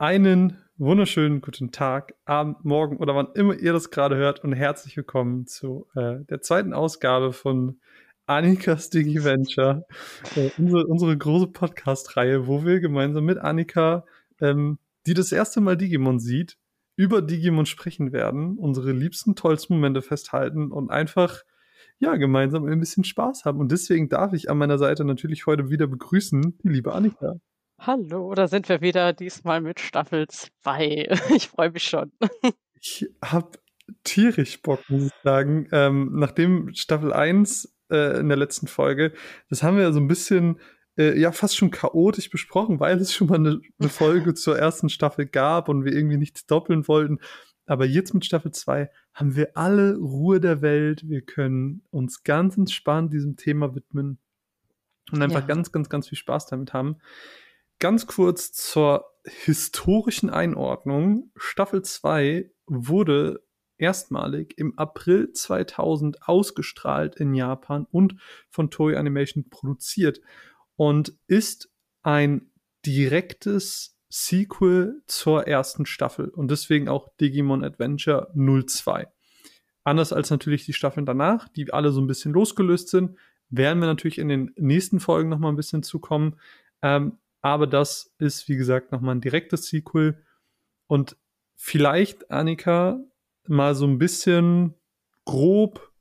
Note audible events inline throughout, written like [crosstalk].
Einen wunderschönen guten Tag, Abend, Morgen oder wann immer ihr das gerade hört und herzlich willkommen zu äh, der zweiten Ausgabe von Annikas Digi Venture, äh, unsere, unsere, große Podcast-Reihe, wo wir gemeinsam mit Annika, ähm, die das erste Mal Digimon sieht, über Digimon sprechen werden, unsere liebsten, tollsten Momente festhalten und einfach ja, gemeinsam ein bisschen Spaß haben. Und deswegen darf ich an meiner Seite natürlich heute wieder begrüßen, die liebe Annika. Hallo, da sind wir wieder, diesmal mit Staffel 2. [laughs] Ich freue mich schon. Ich habe tierisch Bock, muss ich sagen. Ähm, nachdem Staffel 1 äh, in der letzten Folge, das haben wir ja so ein bisschen, äh, ja, fast schon chaotisch besprochen, weil es schon mal eine, eine [laughs] Folge zur ersten Staffel gab und wir irgendwie nichts doppeln wollten. Aber jetzt mit Staffel 2 haben wir alle Ruhe der Welt. Wir können uns ganz entspannt diesem Thema widmen und einfach ja. ganz, ganz, ganz viel Spaß damit haben. Ganz kurz zur historischen Einordnung. Staffel 2 wurde erstmalig im April 2000 ausgestrahlt in Japan und von Toei Animation produziert und ist ein direktes Sequel zur ersten Staffel und deswegen auch Digimon Adventure 02. Anders als natürlich die Staffeln danach, die alle so ein bisschen losgelöst sind, werden wir natürlich in den nächsten Folgen noch mal ein bisschen zukommen. Ähm, aber das ist, wie gesagt, nochmal ein direktes Sequel. Und vielleicht, Annika, mal so ein bisschen grob,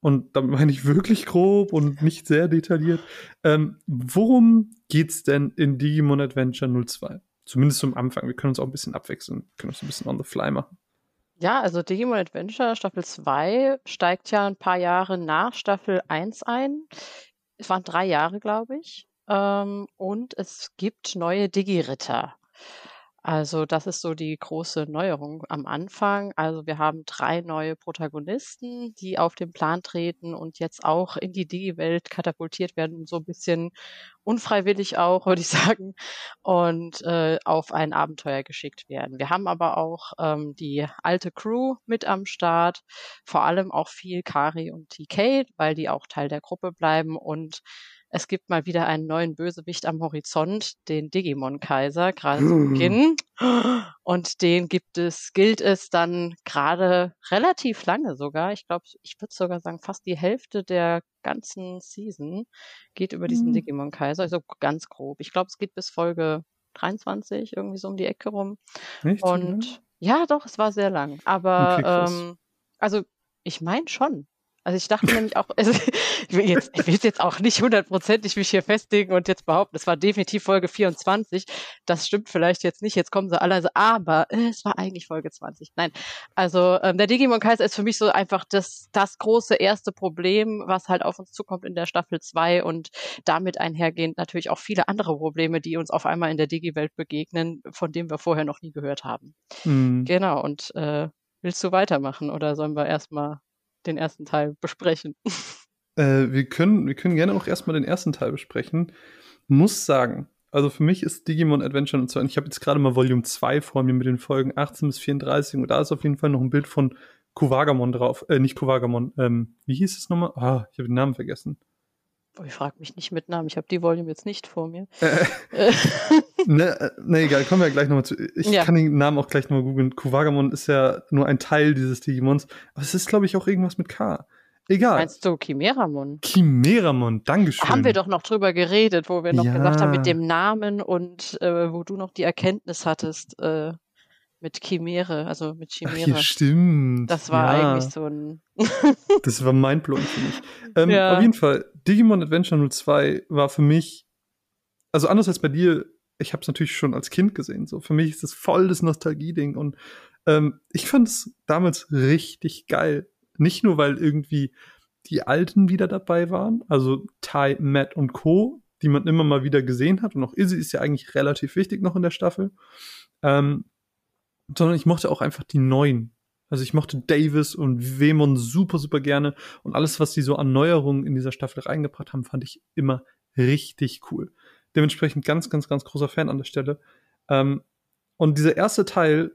und da [laughs] meine ich wirklich grob und nicht sehr detailliert, ähm, worum geht's denn in Digimon Adventure 02? Zumindest zum Anfang. Wir können uns auch ein bisschen abwechseln, können uns ein bisschen on the fly machen. Ja, also Digimon Adventure Staffel 2 steigt ja ein paar Jahre nach Staffel 1 ein. Es waren drei Jahre, glaube ich. Ähm, und es gibt neue Digi-Ritter. Also das ist so die große Neuerung am Anfang. Also wir haben drei neue Protagonisten, die auf den Plan treten und jetzt auch in die Digi-Welt katapultiert werden, so ein bisschen unfreiwillig auch, [laughs] würde ich sagen, und äh, auf ein Abenteuer geschickt werden. Wir haben aber auch ähm, die alte Crew mit am Start, vor allem auch viel Kari und TK, weil die auch Teil der Gruppe bleiben und es gibt mal wieder einen neuen Bösewicht am Horizont, den Digimon-Kaiser, gerade zu hm. Beginn. Und den gibt es, gilt es dann gerade relativ lange sogar. Ich glaube, ich würde sogar sagen, fast die Hälfte der ganzen Season geht über diesen mhm. Digimon-Kaiser. Also ganz grob. Ich glaube, es geht bis Folge 23, irgendwie so um die Ecke rum. Nicht Und ja, doch, es war sehr lang. Aber okay, ähm, also ich meine schon. Also ich dachte nämlich auch, also [laughs] ich will jetzt, ich will jetzt auch nicht hundertprozentig mich hier festlegen und jetzt behaupten, es war definitiv Folge 24. Das stimmt vielleicht jetzt nicht. Jetzt kommen sie alle, also, aber äh, es war eigentlich Folge 20. Nein, also ähm, der Digimon Kaiser ist für mich so einfach das, das große erste Problem, was halt auf uns zukommt in der Staffel 2 und damit einhergehend natürlich auch viele andere Probleme, die uns auf einmal in der Digi-Welt begegnen, von denen wir vorher noch nie gehört haben. Mhm. Genau, und äh, willst du weitermachen oder sollen wir erstmal den ersten Teil besprechen. [laughs] Äh, wir, können, wir können gerne auch erstmal den ersten Teil besprechen. Muss sagen, also für mich ist Digimon Adventure und so, ich habe jetzt gerade mal Volume 2 vor mir mit den Folgen 18 bis 34 und da ist auf jeden Fall noch ein Bild von Kuwagamon drauf. Äh, nicht Kuwagamon, ähm, wie hieß es nochmal? Ah, ich habe den Namen vergessen. Oh, ich frage mich nicht mit Namen, ich habe die Volume jetzt nicht vor mir. Äh, [laughs] ne, äh, ne, egal, kommen wir ja gleich nochmal zu. Ich ja. kann den Namen auch gleich nochmal googeln. Kuwagamon ist ja nur ein Teil dieses Digimons, aber es ist, glaube ich, auch irgendwas mit K. Egal. Meinst du Chimeramon? Chimeramon, Dankeschön. Haben wir doch noch drüber geredet, wo wir noch ja. gesagt haben mit dem Namen und äh, wo du noch die Erkenntnis hattest äh, mit Chimäre, also mit Chimäre. Ach, ja, stimmt. Das war ja. eigentlich so ein. [laughs] das war mindblowing für mich. Ähm, ja. Auf jeden Fall, Digimon Adventure 02 war für mich, also anders als bei dir, ich habe es natürlich schon als Kind gesehen. So für mich ist das voll das Nostalgie-Ding und ähm, ich fand es damals richtig geil. Nicht nur, weil irgendwie die Alten wieder dabei waren, also Tai, Matt und Co., die man immer mal wieder gesehen hat. Und auch Izzy ist ja eigentlich relativ wichtig noch in der Staffel. Ähm, sondern ich mochte auch einfach die neuen. Also ich mochte Davis und Wemon super, super gerne. Und alles, was sie so an Neuerungen in dieser Staffel reingebracht haben, fand ich immer richtig cool. Dementsprechend ganz, ganz, ganz großer Fan an der Stelle. Ähm, und dieser erste Teil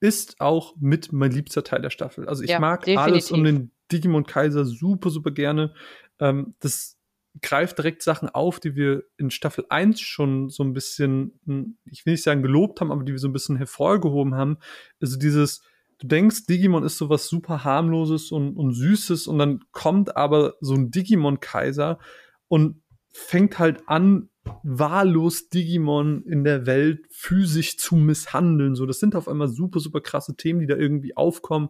ist auch mit mein liebster Teil der Staffel. Also ich ja, mag definitiv. alles um den Digimon Kaiser super, super gerne. Ähm, das greift direkt Sachen auf, die wir in Staffel 1 schon so ein bisschen, hm, ich will nicht sagen gelobt haben, aber die wir so ein bisschen hervorgehoben haben. Also dieses, du denkst, Digimon ist sowas super harmloses und, und süßes und dann kommt aber so ein Digimon-Kaiser und fängt halt an, wahllos Digimon in der Welt physisch zu misshandeln. So, das sind auf einmal super, super krasse Themen, die da irgendwie aufkommen.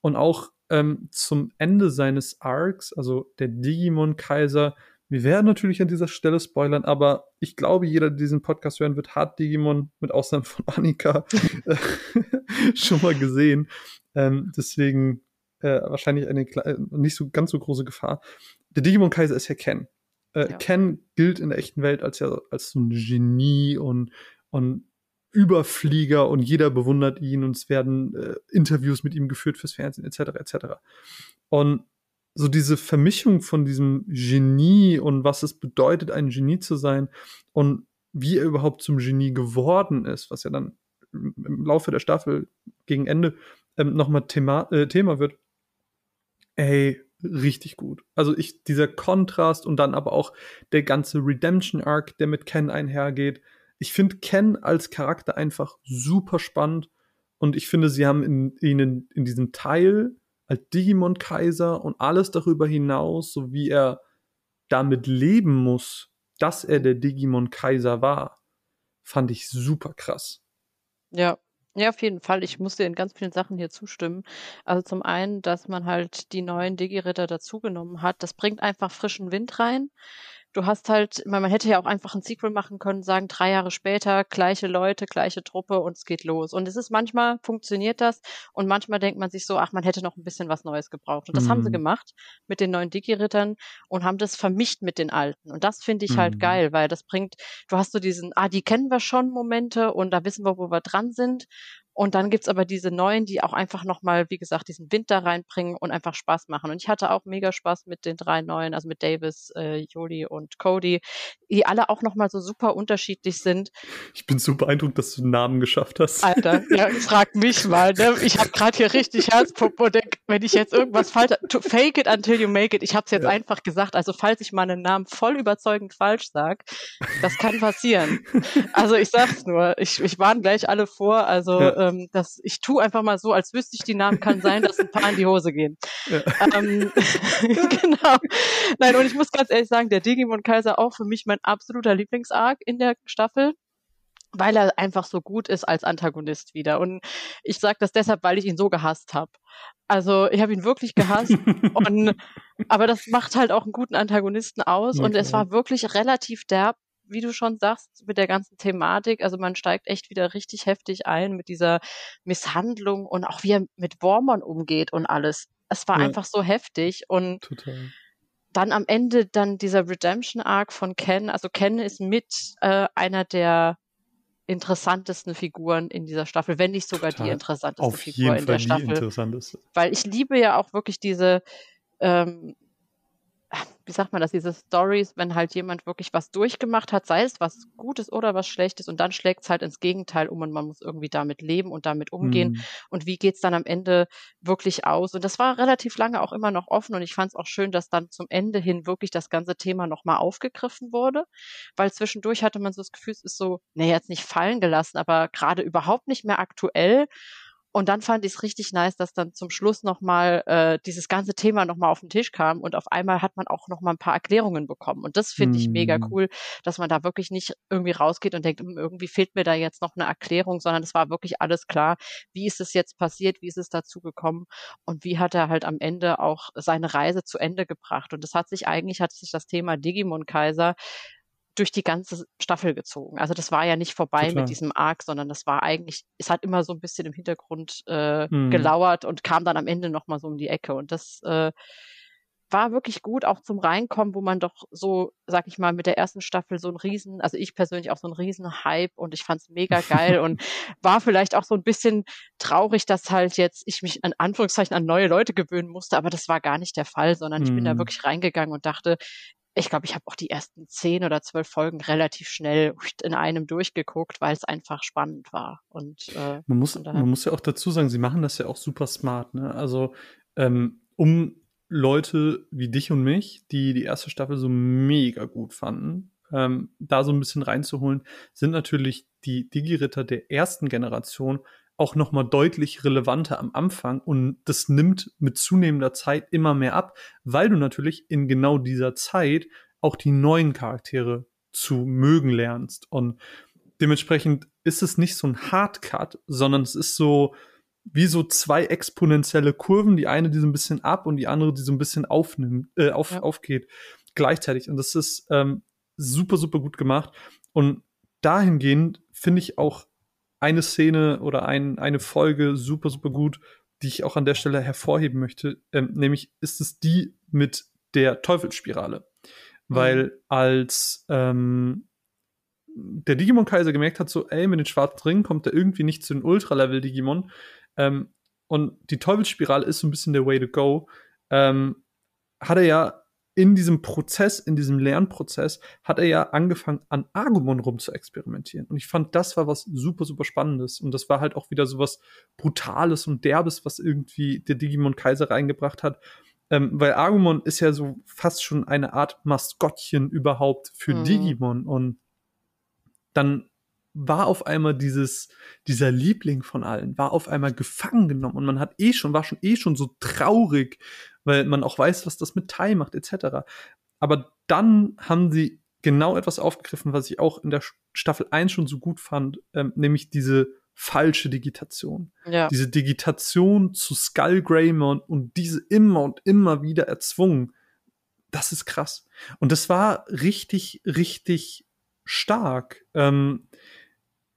Und auch ähm, zum Ende seines Arcs, also der Digimon-Kaiser, wir werden natürlich an dieser Stelle spoilern, aber ich glaube, jeder, der diesen Podcast hören wird, hat Digimon mit Ausnahme von [laughs] Annika äh, [laughs] schon mal gesehen. Ähm, deswegen äh, wahrscheinlich eine äh, nicht so ganz so große Gefahr. Der Digimon-Kaiser ist ja Ken. Äh, ja. Ken gilt in der echten Welt als ja als so ein Genie und, und Überflieger und jeder bewundert ihn und es werden äh, Interviews mit ihm geführt fürs Fernsehen etc. etc. Und so diese Vermischung von diesem Genie und was es bedeutet, ein Genie zu sein und wie er überhaupt zum Genie geworden ist, was ja dann im Laufe der Staffel gegen Ende ähm, nochmal Thema, äh, Thema wird. Ey, richtig gut. Also ich, dieser Kontrast und dann aber auch der ganze Redemption Arc, der mit Ken einhergeht. Ich finde Ken als Charakter einfach super spannend und ich finde, sie haben in, ihnen in diesem Teil als Digimon-Kaiser und alles darüber hinaus, so wie er damit leben muss, dass er der Digimon-Kaiser war, fand ich super krass. Ja, ja, auf jeden Fall. Ich muss dir in ganz vielen Sachen hier zustimmen. Also zum einen, dass man halt die neuen Digi-Ritter dazugenommen hat. Das bringt einfach frischen Wind rein du hast halt, man, hätte ja auch einfach ein Sequel machen können, sagen drei Jahre später, gleiche Leute, gleiche Truppe und es geht los. Und es ist manchmal funktioniert das und manchmal denkt man sich so, ach, man hätte noch ein bisschen was Neues gebraucht. Und das mhm. haben sie mhm. gemacht mit den neuen Digi-Rittern und haben das vermischt mit den alten. Und das finde ich halt mhm. halt geil, weil das bringt, du hast so diesen, ah, die kennen wir schon Momente und da wissen wir, wo wir dran sind. Und dann gibt's aber diese neuen, die auch einfach nochmal, wie gesagt, diesen Wind da reinbringen und einfach Spaß machen. Und ich hatte auch mega Spaß mit den drei neuen, also mit Davis, äh, Joli und Cody, die alle auch nochmal so super unterschiedlich sind. Ich bin so beeindruckt, dass du einen Namen geschafft hast. Alter, ja, frag mich mal. Ne? Ich habe gerade hier richtig Herzpumpe und denk, wenn ich jetzt irgendwas falsch, fake it until you make it. Ich habe es jetzt ja. einfach gesagt. Also falls ich mal einen Namen voll überzeugend falsch sag, das kann passieren. Also ich sag's nur, ich, ich warne gleich alle vor. Also ja ähm, das, ich tue einfach mal so, als wüsste ich die Namen, kann sein, dass ein paar in die Hose gehen. Ja. Ähm, [laughs] genau. Nein, und ich muss ganz ehrlich sagen, der Digimon Kaiser auch für mich mein absoluter Lieblingsarc in der Staffel weil er einfach so gut ist als Antagonist wieder. Und ich sage das deshalb, weil ich ihn so gehasst habe. Also ich habe ihn wirklich gehasst. [laughs] und, aber das macht halt auch einen guten Antagonisten aus. Okay. Und es war wirklich relativ derb wie du schon sagst, mit der ganzen Thematik, also man steigt echt wieder richtig heftig ein mit dieser Misshandlung und auch wie er mit Wormern umgeht und alles. Es war ja. einfach so heftig und Total. dann am Ende dann dieser Redemption Arc von Ken. Also Ken ist mit äh, einer der interessantesten Figuren in dieser Staffel, wenn nicht sogar Total. die interessanteste Auf Figur in der Staffel. Weil ich liebe ja auch wirklich diese ähm, wie sagt man das, diese Stories, wenn halt jemand wirklich was durchgemacht hat, sei es was Gutes oder was Schlechtes, und dann schlägt es halt ins Gegenteil um und man muss irgendwie damit leben und damit umgehen. Mhm. Und wie geht's dann am Ende wirklich aus? Und das war relativ lange auch immer noch offen und ich fand es auch schön, dass dann zum Ende hin wirklich das ganze Thema nochmal aufgegriffen wurde, weil zwischendurch hatte man so das Gefühl, es ist so, nee, jetzt nicht fallen gelassen, aber gerade überhaupt nicht mehr aktuell. Und dann fand ich es richtig nice, dass dann zum Schluss nochmal äh, dieses ganze Thema nochmal auf den Tisch kam und auf einmal hat man auch nochmal ein paar Erklärungen bekommen. Und das finde ich mega mhm. cool, dass man da wirklich nicht irgendwie rausgeht und denkt, hm, irgendwie fehlt mir da jetzt noch eine Erklärung, sondern es war wirklich alles klar. Wie ist es jetzt passiert? Wie ist es dazu gekommen? Und wie hat er halt am Ende auch seine Reise zu Ende gebracht? Und das hat sich eigentlich, hat sich das Thema Digimon Kaiser durch die ganze Staffel gezogen. Also das war ja nicht vorbei Total. mit diesem Arc, sondern das war eigentlich, es hat immer so ein bisschen im Hintergrund äh, mhm. gelauert und kam dann am Ende nochmal so um die Ecke. Und das äh, war wirklich gut, auch zum Reinkommen, wo man doch so, sag ich mal, mit der ersten Staffel so ein Riesen, also ich persönlich auch so ein Riesen-Hype und ich fand's mega geil und [laughs] war vielleicht auch so ein bisschen traurig, dass halt jetzt ich mich in Anführungszeichen an neue Leute gewöhnen musste, aber das war gar nicht der Fall, sondern ich bin da mhm. wirklich reingegangen und dachte, ich glaube, ich habe auch die ersten zehn oder zwölf Folgen relativ schnell [laughs] in einem durchgeguckt, weil es einfach spannend war. Und äh, man muss, man muss ja auch dazu sagen, sie machen das ja auch super smart. Ne? Also ähm, um Leute wie dich und mich, die die erste Staffel so mega gut fanden, ähm, da so ein bisschen reinzuholen, sind natürlich die Digi-Ritter der ersten Generation auch noch mal deutlich relevanter am Anfang und das nimmt mit zunehmender Zeit immer mehr ab, weil du natürlich in genau dieser Zeit auch die neuen Charaktere zu mögen lernst. Und dementsprechend ist es nicht so ein Hardcut, sondern es ist so wie so zwei exponentielle Kurven, die eine die so ein bisschen ab und die andere die so ein bisschen aufnimmt, äh, auf, ja. aufgeht gleichzeitig. Und das ist ähm, super super gut gemacht. Und dahingehend finde ich auch eine Szene oder ein, eine Folge super, super gut, die ich auch an der Stelle hervorheben möchte. Ähm, nämlich ist es die mit der Teufelsspirale. Mhm. Weil als ähm, der Digimon-Kaiser gemerkt hat, so, ey, mit den schwarzen Ringen kommt er irgendwie nicht zu den Ultra-Level-Digimon. Ähm, und die Teufelsspirale ist so ein bisschen der Way to go. Ähm, hat er ja in diesem Prozess, in diesem Lernprozess, hat er ja angefangen, an Agumon rum zu experimentieren. Und ich fand, das war was super, super Spannendes. Und das war halt auch wieder so was Brutales und Derbes, was irgendwie der Digimon Kaiser reingebracht hat. Ähm, weil Agumon ist ja so fast schon eine Art Maskottchen überhaupt für mhm. Digimon. Und dann war auf einmal dieses, dieser Liebling von allen, war auf einmal gefangen genommen und man hat eh schon, war schon eh schon so traurig, weil man auch weiß, was das mit Tai macht, etc. Aber dann haben sie genau etwas aufgegriffen, was ich auch in der Staffel 1 schon so gut fand, ähm, nämlich diese falsche Digitation. Ja. Diese Digitation zu Skull Greymon und diese immer und immer wieder erzwungen. Das ist krass. Und das war richtig, richtig stark. Ähm,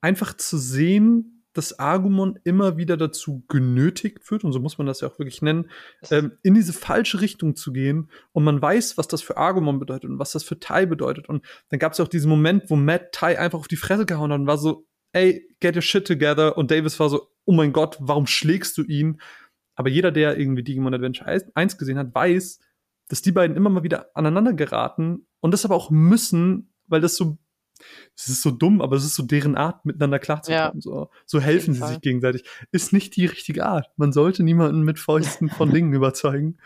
einfach zu sehen, dass Argumon immer wieder dazu genötigt wird, und so muss man das ja auch wirklich nennen, ähm, in diese falsche Richtung zu gehen. Und man weiß, was das für Argumon bedeutet und was das für Tai bedeutet. Und dann gab es ja auch diesen Moment, wo Matt Tai einfach auf die Fresse gehauen hat und war so, ey, get your shit together. Und Davis war so, oh mein Gott, warum schlägst du ihn? Aber jeder, der irgendwie Digimon Adventure 1 gesehen hat, weiß, dass die beiden immer mal wieder aneinander geraten und das aber auch müssen, weil das so es ist so dumm, aber es ist so deren Art, miteinander klarzukommen. Ja. So, so helfen sie Fall. sich gegenseitig. Ist nicht die richtige Art. Man sollte niemanden mit Fäusten von [laughs] Dingen überzeugen.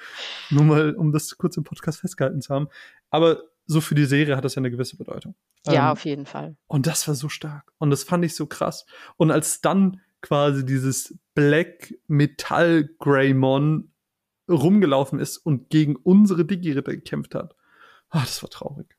Nur mal, um das kurz im Podcast festgehalten zu haben. Aber so für die Serie hat das ja eine gewisse Bedeutung. Ja, ähm, auf jeden Fall. Und das war so stark. Und das fand ich so krass. Und als dann quasi dieses Black Metall Greymon rumgelaufen ist und gegen unsere Digi-Ritter gekämpft hat, oh, das war traurig.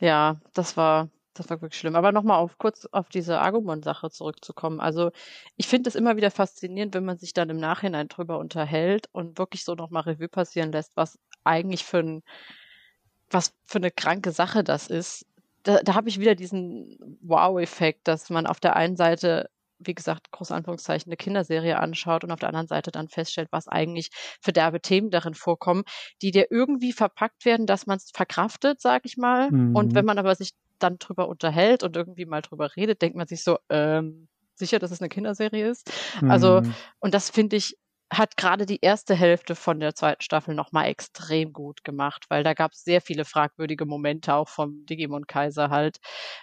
Ja, das war das war wirklich schlimm. Aber nochmal auf kurz auf diese Agumon-Sache zurückzukommen. Also ich finde es immer wieder faszinierend, wenn man sich dann im Nachhinein drüber unterhält und wirklich so nochmal Revue passieren lässt, was eigentlich für ein, was für eine kranke Sache das ist. Da, da habe ich wieder diesen Wow-Effekt, dass man auf der einen Seite wie gesagt, große Anführungszeichen, eine Kinderserie anschaut und auf der anderen Seite dann feststellt, was eigentlich für derbe Themen darin vorkommen, die dir irgendwie verpackt werden, dass man es verkraftet, sag ich mal. Mhm. Und wenn man aber sich dann drüber unterhält und irgendwie mal drüber redet, denkt man sich so, ähm, sicher, dass es eine Kinderserie ist. Also, mhm. Also, und das finde ich hat gerade die erste Hälfte von der zweiten Staffel nochmal extrem gut gemacht, weil da gab es sehr viele fragwürdige Momente auch vom Digimon Kaiser halt,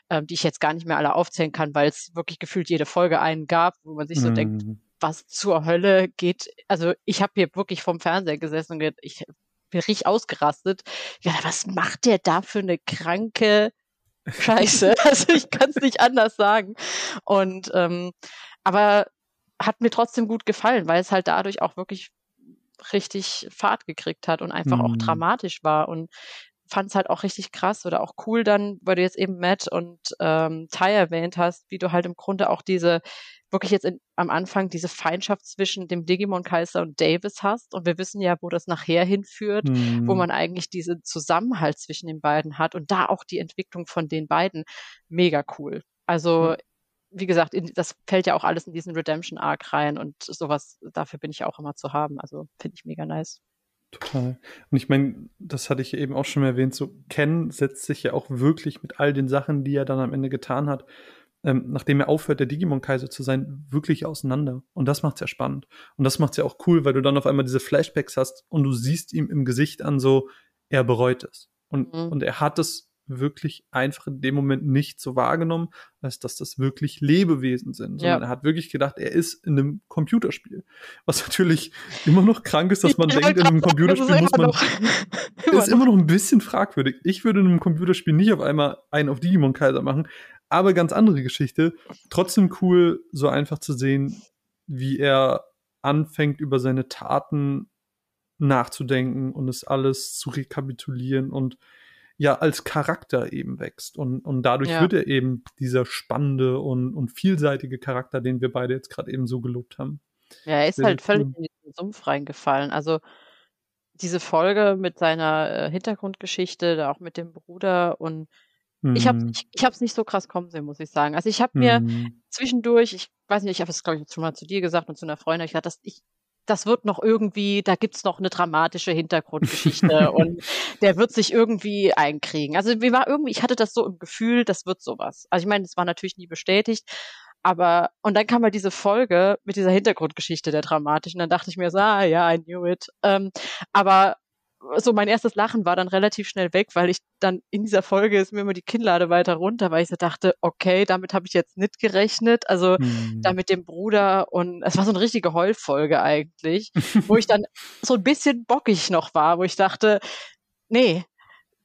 ähm, die ich jetzt gar nicht mehr alle aufzählen kann, weil es wirklich gefühlt jede Folge einen gab, wo man sich so mm. denkt, mhm. was zur Hölle geht. Also ich habe hier wirklich vom Fernseher gesessen und gedacht, ich bin richtig ausgerastet. Ja, was macht der da für eine kranke Scheiße? [laughs] also ich kann es nicht anders sagen. Und ähm, aber hat mir trotzdem gut gefallen, weil es halt dadurch auch wirklich richtig Fahrt gekriegt hat und einfach mhm. auch dramatisch war und fand es halt auch richtig krass oder auch cool dann, weil du jetzt eben Matt und ähm, Ty erwähnt hast, wie du halt im Grunde auch diese, wirklich jetzt in, am Anfang diese Feindschaft zwischen dem Digimon-Kaiser und Davis hast und wir wissen ja, wo das nachher hinführt, mhm. wo man eigentlich diesen Zusammenhalt zwischen den beiden hat und da auch die Entwicklung von den beiden mega cool. Also mhm wie gesagt, in, das fällt ja auch alles in diesen Redemption Arc rein und sowas, dafür bin ich auch immer zu haben. Also finde ich mega nice. Total. Und ich meine, das hatte ich eben auch schon erwähnt, so Ken setzt sich ja auch wirklich mit all den Sachen, die er dann am Ende getan hat, ähm, nachdem er aufhört, der Digimon-Kaiser zu sein, wirklich auseinander. Und das macht's ja spannend. Und das macht's ja auch cool, weil du dann auf einmal diese Flashbacks hast und du siehst ihm im Gesicht an so, er bereut es. Und, mhm. und er hat es wirklich einfach in dem Moment nicht so wahrgenommen, als dass das wirklich Lebewesen sind, sondern ja. er hat wirklich gedacht, er ist in einem Computerspiel. Was natürlich immer noch krank ist, dass man ich denkt, in einem Computerspiel muss man. [laughs] [laughs] ist immer noch ein bisschen fragwürdig. Ich würde in einem Computerspiel nicht auf einmal einen auf Digimon Kaiser machen, aber ganz andere Geschichte. Trotzdem cool, so einfach zu sehen, wie er anfängt, über seine Taten nachzudenken und es alles zu rekapitulieren und ja als Charakter eben wächst. Und, und dadurch ja. wird er eben dieser spannende und, und vielseitige Charakter, den wir beide jetzt gerade eben so gelobt haben. Ja, er ist Sehr halt völlig in den Sumpf reingefallen. Also diese Folge mit seiner äh, Hintergrundgeschichte, da auch mit dem Bruder und ich habe mhm. ich, ich hab's nicht so krass kommen sehen, muss ich sagen. Also ich habe mir mm. zwischendurch, ich weiß nicht, ich habe es glaube ich schon mal zu dir gesagt und zu einer Freundin, ich dachte, dass ich das wird noch irgendwie, da gibt's noch eine dramatische Hintergrundgeschichte [laughs] und der wird sich irgendwie einkriegen. Also wie war irgendwie, ich hatte das so im Gefühl, das wird sowas. Also ich meine, das war natürlich nie bestätigt, aber und dann kam halt diese Folge mit dieser Hintergrundgeschichte der dramatischen. Dann dachte ich mir so, ah ja, I knew it. Ähm, aber so mein erstes Lachen war dann relativ schnell weg, weil ich dann in dieser Folge ist mir immer die Kinnlade weiter runter, weil ich so dachte, okay, damit habe ich jetzt nicht gerechnet. Also mhm. da mit dem Bruder und es war so eine richtige Heulfolge eigentlich, wo ich dann [laughs] so ein bisschen bockig noch war, wo ich dachte, nee,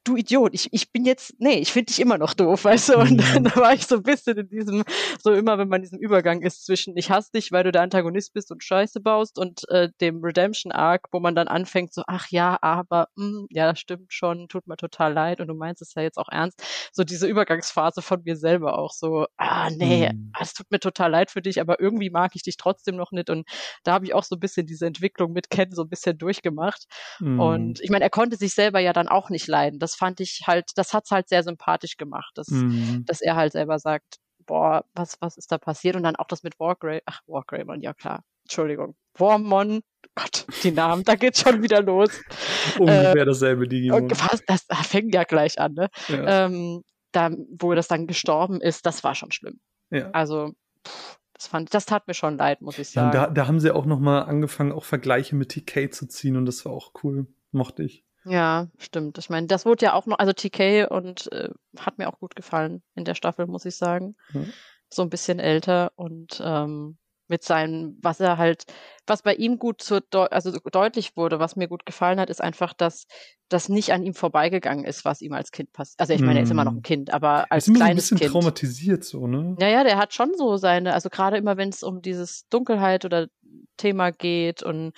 du Idiot, ich, ich bin jetzt, nee, ich finde dich immer noch doof, weißt du? Und dann, [laughs] da war ich so ein bisschen in diesem, so immer, wenn man in diesem Übergang ist zwischen ich hasse dich, weil du der Antagonist bist und Scheiße baust und äh, dem Redemption Arc, wo man dann anfängt so, ach ja, aber, mh, hm, ja, das stimmt schon, tut mir total leid und du meinst es ja jetzt auch ernst. So diese Übergangsphase von mir selber auch so, ah nee, mhm. es tut mir total leid für dich, aber irgendwie mag ich dich trotzdem noch nicht und da habe ich auch so ein bisschen diese Entwicklung mit Ken so ein bisschen durchgemacht. Mhm. Und ich meine, er konnte sich selber ja dann auch nicht leiden. Das das fand ich halt, das hat's halt sehr sympathisch gemacht, dass, mhm. dass er halt selber sagt, boah, was, was ist da passiert? Und dann auch das mit Wargrave, ach, Wargreymon, ja klar, Entschuldigung, Wormmon, Gott, die Namen, da geht's schon wieder los. [laughs] Ungefähr äh, dasselbe Digimon. Fast, das fängt ja gleich an, ne? Ja. Ähm, da, wo das dann gestorben ist, das war schon schlimm. Ja. Also, pff, das fand, das tat mir schon leid, muss ich sagen. Ja, da, da haben sie auch noch mal angefangen, auch Vergleiche mit TK zu ziehen und das war auch cool, mochte ich. Ja, stimmt. Ich meine, das wurde ja auch noch, also TK und äh, hat mir auch gut gefallen in der Staffel, muss ich sagen. Mhm. So ein bisschen älter und ähm, mit seinem, was er halt, was bei ihm gut zur, also deutlich wurde, was mir gut gefallen hat, ist einfach, dass das nicht an ihm vorbeigegangen ist, was ihm als Kind passiert. Also ich meine, er ist immer noch ein mhm. Kind, aber als ist kleines so ein bisschen kind. traumatisiert so, ne? Naja, der hat schon so seine, also gerade immer, wenn es um dieses Dunkelheit oder Thema geht und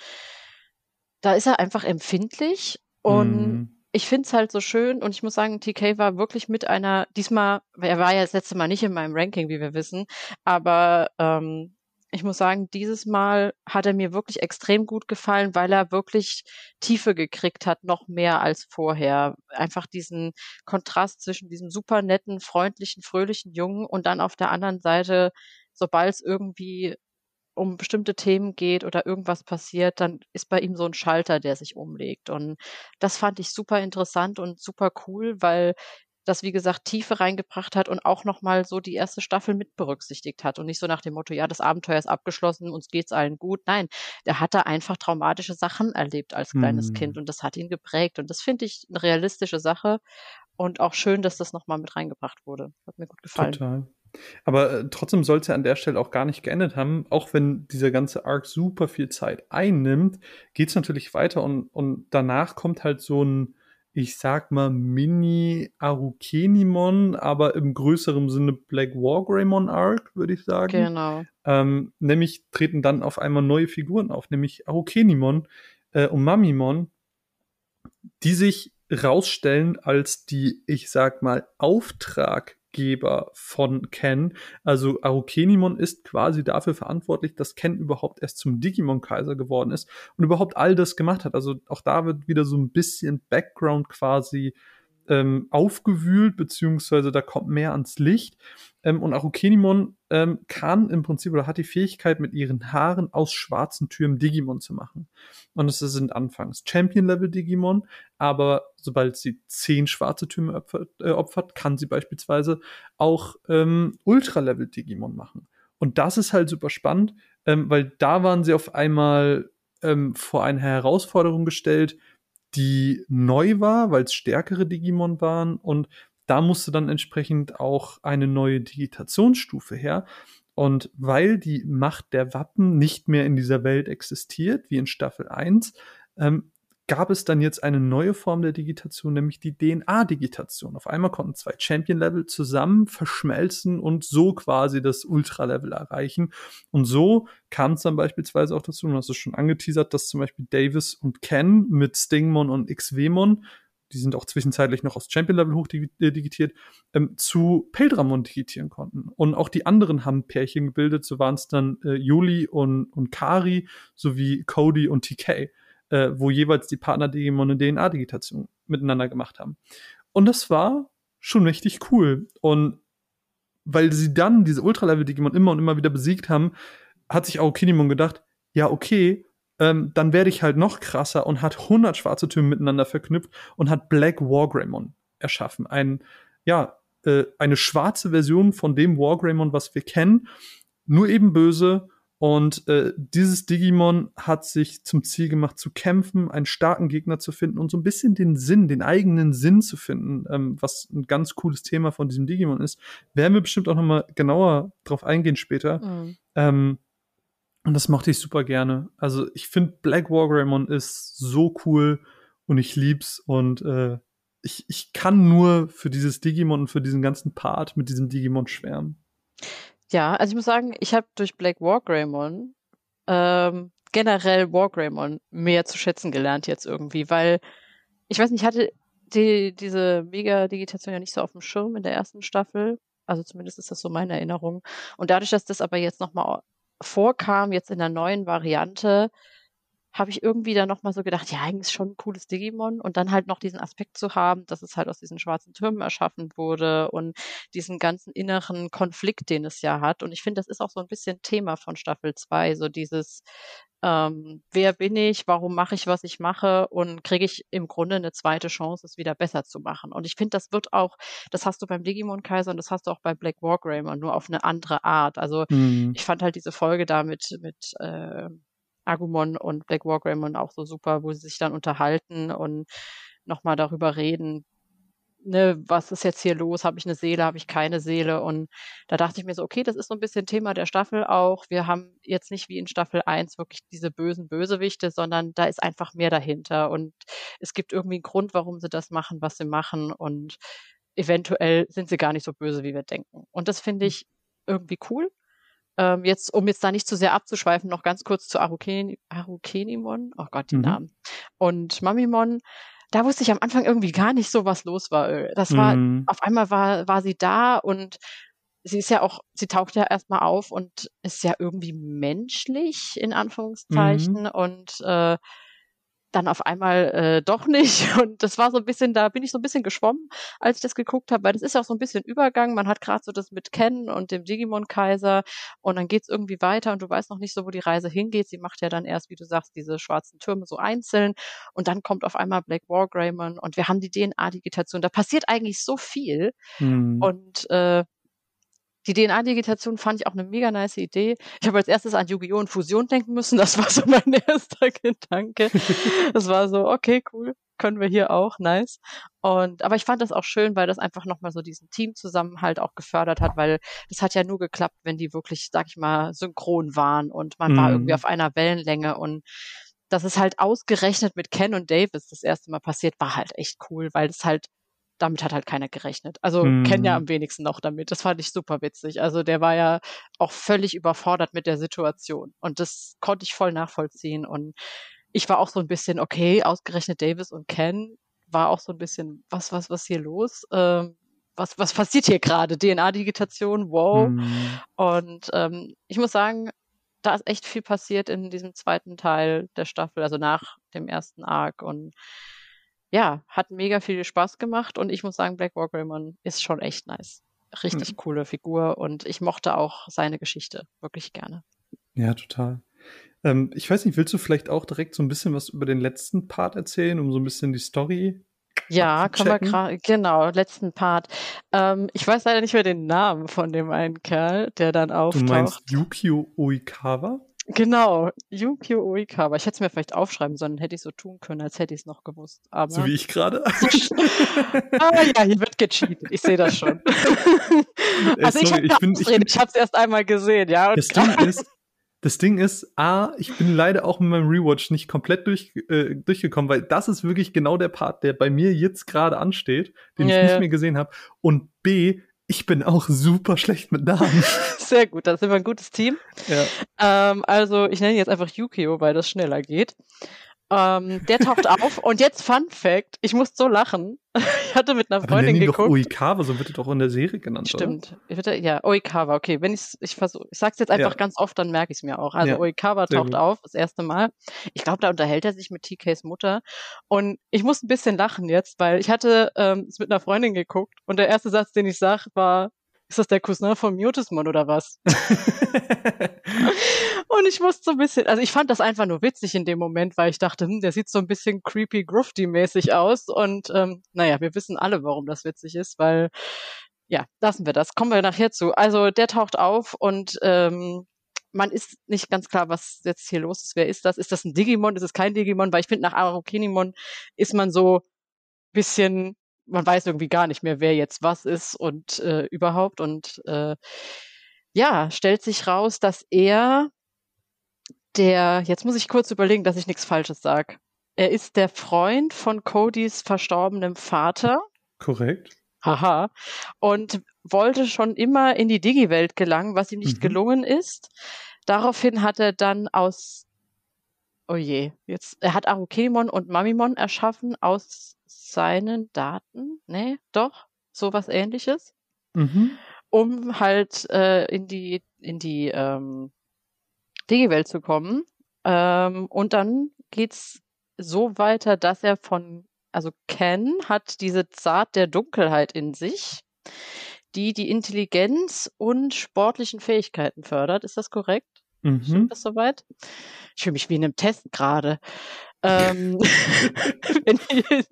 da ist er einfach empfindlich und mhm. ich finde es halt so schön und ich muss sagen, TK war wirklich mit einer, diesmal, er war ja das letzte Mal nicht in meinem Ranking, wie wir wissen, aber ähm, ich muss sagen, dieses Mal hat er mir wirklich extrem gut gefallen, weil er wirklich Tiefe gekriegt hat, noch mehr als vorher. Einfach diesen Kontrast zwischen diesem super netten, freundlichen, fröhlichen Jungen und dann auf der anderen Seite, sobald es irgendwie um bestimmte Themen geht oder irgendwas passiert, dann ist bei ihm so ein Schalter, der sich umlegt. Und das fand ich super interessant und super cool, weil das, wie gesagt, Tiefe reingebracht hat und auch nochmal so die erste Staffel mit berücksichtigt hat und nicht so nach dem Motto, ja, das Abenteuer ist abgeschlossen, uns geht's allen gut. Nein, der hat da einfach traumatische Sachen erlebt als kleines hm. Kind und das hat ihn geprägt und das finde ich eine realistische Sache und auch schön, dass das nochmal mit reingebracht wurde. Hat mir gut gefallen. Total. Aber äh, trotzdem soll es ja an der Stelle auch gar nicht geendet haben. Auch wenn dieser ganze Arc super viel Zeit einnimmt, geht es natürlich weiter und, und danach kommt halt so ein, ich sag mal, Mini-Arukenimon, aber im größeren Sinne Black Wargreymon Arc, würde ich sagen. Genau. Ähm, nämlich treten dann auf einmal neue Figuren auf, nämlich Arukenimon äh, und Mamimon, die sich rausstellen als die, ich sag mal, Auftrag Geber von Ken. Also Arukenimon ist quasi dafür verantwortlich, dass Ken überhaupt erst zum Digimon-Kaiser geworden ist und überhaupt all das gemacht hat. Also auch da wird wieder so ein bisschen Background quasi ähm, aufgewühlt, beziehungsweise da kommt mehr ans Licht. Ähm, und Arukenimon ähm, kann im Prinzip oder hat die Fähigkeit, mit ihren Haaren aus schwarzen Türmen Digimon zu machen. Und es sind anfangs Champion-Level-Digimon, aber sobald sie zehn schwarze Türme opfert, äh, opfert kann sie beispielsweise auch ähm, Ultra-Level-Digimon machen. Und das ist halt super spannend, ähm, weil da waren sie auf einmal ähm, vor eine Herausforderung gestellt, die neu war, weil es stärkere Digimon waren und da musste dann entsprechend auch eine neue Digitationsstufe her. Und weil die Macht der Wappen nicht mehr in dieser Welt existiert, wie in Staffel 1, ähm, gab es dann jetzt eine neue Form der Digitation, nämlich die DNA-Digitation. Auf einmal konnten zwei Champion-Level zusammen verschmelzen und so quasi das Ultra-Level erreichen. Und so kam es dann beispielsweise auch dazu, und hast du schon angeteasert, dass zum Beispiel Davis und Ken mit Stingmon und XWmon die sind auch zwischenzeitlich noch aufs Champion-Level hoch digitiert, ähm, zu Peldramon digitieren konnten. Und auch die anderen haben Pärchen gebildet, so waren es dann äh, Juli und, und Kari sowie Cody und TK äh, wo jeweils die Partner Digimon eine DNA-Digitation miteinander gemacht haben. Und das war schon richtig cool. Und weil sie dann diese Ultra-Level-Digimon immer und immer wieder besiegt haben, hat sich auch Kinimon gedacht, ja, okay, ähm, dann werde ich halt noch krasser und hat 100 schwarze Türme miteinander verknüpft und hat Black Wargreymon erschaffen. Ein, ja, äh, eine schwarze Version von dem Wargreymon, was wir kennen, nur eben böse und äh, dieses Digimon hat sich zum Ziel gemacht, zu kämpfen, einen starken Gegner zu finden und so ein bisschen den Sinn, den eigenen Sinn zu finden, ähm, was ein ganz cooles Thema von diesem Digimon ist. Werden wir bestimmt auch noch mal genauer drauf eingehen später. Mhm. Ähm, und das mochte ich super gerne. Also ich finde Black Wargreymon ist so cool und ich lieb's und äh, ich, ich kann nur für dieses Digimon und für diesen ganzen Part mit diesem Digimon schwärmen. Ja, also ich muss sagen, ich habe durch Black Wargreymon ähm, generell Wargreymon mehr zu schätzen gelernt jetzt irgendwie, weil ich weiß nicht, ich hatte die, diese Mega-Digitation ja nicht so auf dem Schirm in der ersten Staffel. Also zumindest ist das so meine Erinnerung. Und dadurch, dass das aber jetzt nochmal vorkam, jetzt in der neuen Variante, habe ich irgendwie dann nochmal so gedacht, ja, eigentlich ist schon ein cooles Digimon und dann halt noch diesen Aspekt zu haben, dass es halt aus diesen schwarzen Türmen erschaffen wurde und diesen ganzen inneren Konflikt, den es ja hat. Und ich finde, das ist auch so ein bisschen Thema von Staffel 2, so dieses, ähm, wer bin ich, warum mache ich, was ich mache und kriege ich im Grunde eine zweite Chance, es wieder besser zu machen. Und ich finde, das wird auch, das hast du beim Digimon Kaiser und das hast du auch bei Black Wargreymon, nur auf eine andere Art. Also mhm. ich fand halt diese Folge da mit, mit äh, Agumon und Black Wargreymon auch so super, wo sie sich dann unterhalten und nochmal darüber reden, ne, was ist jetzt hier los? Habe ich eine Seele, habe ich keine Seele? Und da dachte ich mir so, okay, das ist so ein bisschen Thema der Staffel auch. Wir haben jetzt nicht wie in Staffel 1 wirklich diese bösen Bösewichte, sondern da ist einfach mehr dahinter. Und es gibt irgendwie einen Grund, warum sie das machen, was sie machen. Und eventuell sind sie gar nicht so böse, wie wir denken. Und das finde hm. ich irgendwie cool. Ähm, jetzt, um jetzt da nicht zu sehr abzuschweifen, noch ganz kurz zu Aruken, Arukenimon. Oh Gott, die mhm. Namen. Und Mamimon. Da wusste ich am Anfang irgendwie gar nicht so, was los war. Äh, das war, mhm. auf einmal war, war sie da und sie ist ja auch, sie taucht ja erstmal auf und ist ja irgendwie menschlich, in Anführungszeichen. Mhm. Und äh, dann auf einmal äh, doch nicht. [laughs] Und das war so ein bisschen, da bin ich so ein bisschen geschwommen, als ich das geguckt habe, weil das ist ja auch so ein bisschen Übergang. Man hat gerade so das mit Ken und dem Digimon-Kaiser und dann geht's irgendwie weiter und du weißt noch nicht so, wo die Reise hingeht. Sie macht ja dann erst, wie du sagst, diese schwarzen Türme so einzeln und dann kommt auf einmal Black Wargreymon und wir haben die DNA-Digitation. Da passiert eigentlich so viel. Hm. Und äh, die DNA-Digitation fand ich auch eine mega nice Idee. Ich habe als erstes an Yu-Gi-Oh! und Fusion denken müssen. Das war so [laughs] mein erster Gedanke. Das war so, okay, cool. Können wir hier auch, nice. Und, aber ich fand das auch schön, weil das einfach nochmal so diesen Teamzusammenhalt auch gefördert hat, weil das hat ja nur geklappt, wenn die wirklich, sag ich mal, synchron waren und man mm. war irgendwie mhm. auf einer Wellenlänge und dass es halt ausgerechnet mit Ken und Davis das erste Mal passiert, war halt echt cool, weil es halt damit hat halt keiner gerechnet. Also mhm. kennen ja am wenigsten noch damit. Das fand ich super witzig. Also der war ja auch völlig überfordert mit der Situation. Und das konnte ich voll nachvollziehen. Und ich war auch so ein bisschen, okay, ausgerechnet Davis und Ken war auch so ein bisschen, was, was, was hier los? Ähm, was, was passiert hier gerade? DNA-Digitation, wow. Mhm. Und ähm, ich muss sagen, da ist echt viel passiert in diesem zweiten Teil der Staffel, also nach dem ersten Arc. Und ja, hat mega viel Spaß gemacht und ich muss sagen, Black Wargreymon ist schon echt nice. Richtig mhm. coole Figur und ich mochte auch seine Geschichte wirklich gerne. Ja, total. Ähm, ich weiß nicht, willst du vielleicht auch direkt so ein bisschen was über den letzten Part erzählen, um so ein bisschen die Story ja, können wir gerade, genau, letzten Part. Ähm, ich weiß leider nicht mehr den Namen von dem einen Kerl, der dann auftaucht. Du meinst Yukio Oikawa? Genau, Yukio Oikawa. Ich hätte es mir vielleicht aufschreiben sollen, hätte ich so tun können, als hätte ich es noch gewusst. Aber so wie ich gerade. [laughs] ah ja, hier wird gecheatet. Ich sehe das schon. [laughs] also ich, sorry, ich, bin, ich, ich habe es erst einmal gesehen, ja. Das Ding [laughs] ist, das Ding ist, A, ich bin leider auch mit meinem Rewatch nicht komplett durch, äh, durchgekommen, weil das ist wirklich genau der Part, der bei mir jetzt gerade ansteht, den ja, ich nicht mehr gesehen habe. Und B, ich bin auch super schlecht mit Namen. [laughs] Sehr gut, da sind wir ein gutes Team. Ja. Ähm, also ich nenne jetzt einfach Yukio, weil das schneller geht. Ähm, der taucht auf und jetzt Fun Fact, ich muss so lachen. [laughs] Ich hatte mit einer Aber Freundin geguckt. doch Oikawa, so wird er doch in der Serie genannt, Stimmt. Würde, ja, Oikawa, okay. Wenn ich's, ich versuche, ich sag's jetzt einfach Ja. ganz oft, dann merke ich es mir auch. Also Ja, Oikawa taucht auf, das erste Mal. Ich glaube, da unterhält er sich mit TKs Mutter. Und ich muss ein bisschen lachen jetzt, weil ich hatte ähm, es mit einer Freundin geguckt und der erste Satz, den ich sag, war, ist das der Cousin von Mutismon oder was? [laughs] Und ich musste so ein bisschen, also ich fand das einfach nur witzig in dem Moment, weil ich dachte, hm, der sieht so ein bisschen creepy Grufty-mäßig aus. Und ähm, naja, wir wissen alle, warum das witzig ist, weil ja, lassen wir das. Kommen wir nachher zu. Also der taucht auf und ähm, man ist nicht ganz klar, was jetzt hier los ist. Wer ist das? Ist das ein Digimon? Ist es kein Digimon? Weil ich finde, nach Arukenimon ist man so bisschen, man weiß irgendwie gar nicht mehr, wer jetzt was ist und äh, überhaupt. Und äh, ja, stellt sich raus, dass er der, jetzt muss ich kurz überlegen, dass ich nichts Falsches sage. Er ist der Freund von Codys verstorbenem Vater. Korrekt. Haha. Und wollte schon immer in die Digi-Welt gelangen, was ihm nicht Mhm. gelungen ist. Daraufhin hat er dann aus, oh je, jetzt, er hat Arukenimon und Mamimon erschaffen aus seinen Daten. Nee, doch, sowas ähnliches Mhm. um halt äh, in die in die ähm, Digi-Welt zu kommen. Ähm, und dann geht's so weiter, dass er von, also Ken hat diese Saat der Dunkelheit in sich, die die Intelligenz und sportlichen Fähigkeiten fördert. Ist das korrekt? Mhm. Stimmt das soweit? Ich fühle mich wie in einem Test gerade. Ähm, [laughs] ich- ja,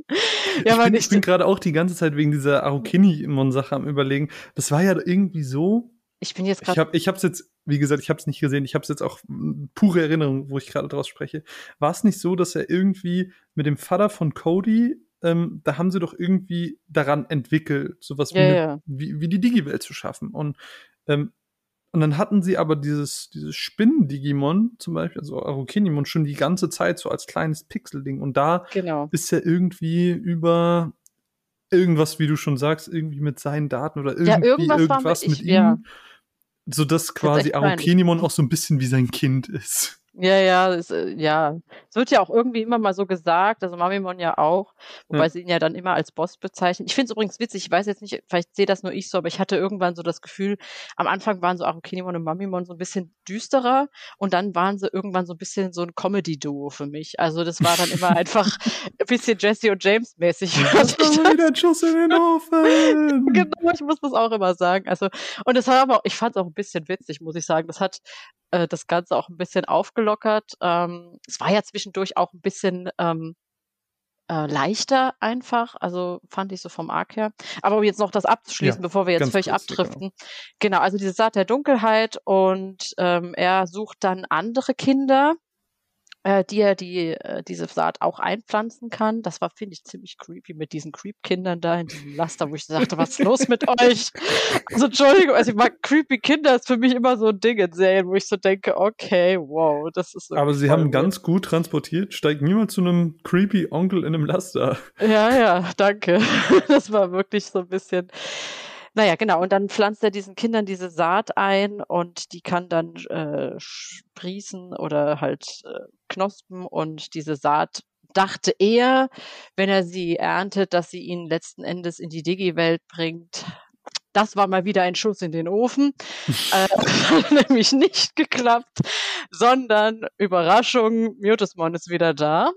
ich aber bin, ich bin gerade auch die ganze Zeit wegen dieser Arukini-Mon-Sache am überlegen. Das war ja irgendwie so. Ich bin jetzt Ich gerade. habe ich hab's jetzt, wie gesagt, ich habe es nicht gesehen. Ich habe es jetzt auch pure Erinnerung, wo ich gerade draus spreche. War es nicht so, dass er irgendwie mit dem Vater von Cody, ähm, da haben sie doch irgendwie daran entwickelt, sowas wie, Ja, eine, ja. wie, wie die Digi-Welt zu schaffen. Und, ähm, und dann hatten sie aber dieses, dieses Spinnen-Digimon, zum Beispiel, also Arukenimon, schon die ganze Zeit so als kleines Pixel-Ding. Und da Genau. ist er irgendwie über irgendwas, wie du schon sagst, irgendwie mit seinen Daten oder irgendwie Ja, irgendwas irgendwas, mit- mit ich- ja. ihm, sodass quasi. Arukenimon auch so ein bisschen wie sein Kind ist. Ja, ja, es, äh, ja. Es wird ja auch irgendwie immer mal so gesagt, also Mamimon ja auch, wobei Ja. sie ihn ja dann immer als Boss bezeichnen. Ich finde es übrigens witzig, ich weiß jetzt nicht, vielleicht sehe das nur ich so, aber ich hatte irgendwann so das Gefühl, am Anfang waren so Arukenimon und Mamimon so ein bisschen düsterer und dann waren sie irgendwann so ein bisschen so ein Comedy-Duo für mich. Also das war dann immer [laughs] einfach ein bisschen Jesse und James mäßig. Das war wieder ein Schuss in den Ofen. [laughs] Genau, ich muss das auch immer sagen. Also, und es hat aber, auch- ich fand es auch ein bisschen witzig, muss ich sagen. Das hat äh, das Ganze auch ein bisschen aufgelockert. Ähm, es war ja zwischendurch auch ein bisschen ähm, äh, leichter einfach, also fand ich so vom Arc her. Aber um jetzt noch das abzuschließen, Ja, bevor wir jetzt völlig kurz, ja, abdriften. Genau, also diese Saat der Dunkelheit und ähm, er sucht dann andere Kinder, äh, die er die, äh, diese Saat auch einpflanzen kann. Das war, finde ich, ziemlich creepy mit diesen Creep-Kindern da in diesem Laster, wo ich dachte, was ist los mit euch? Also Entschuldigung, also ich mag creepy Kinder ist für mich immer so ein Ding in Serien, wo ich so denke, okay, wow, das ist Aber sie haben weird. ganz gut transportiert, steigt niemand zu einem creepy Onkel in einem Laster. Ja, ja, danke. [laughs] Das war wirklich so ein bisschen. Naja, genau. Und dann pflanzt er diesen Kindern diese Saat ein und die kann dann äh, sprießen oder halt äh, knospen und diese Saat dachte er, wenn er sie erntet, dass sie ihn letzten Endes in die Digi-Welt bringt. Das war mal wieder ein Schuss in den Ofen. äh, [laughs] hat nämlich nicht geklappt, sondern Überraschung, Mutusmon ist wieder da.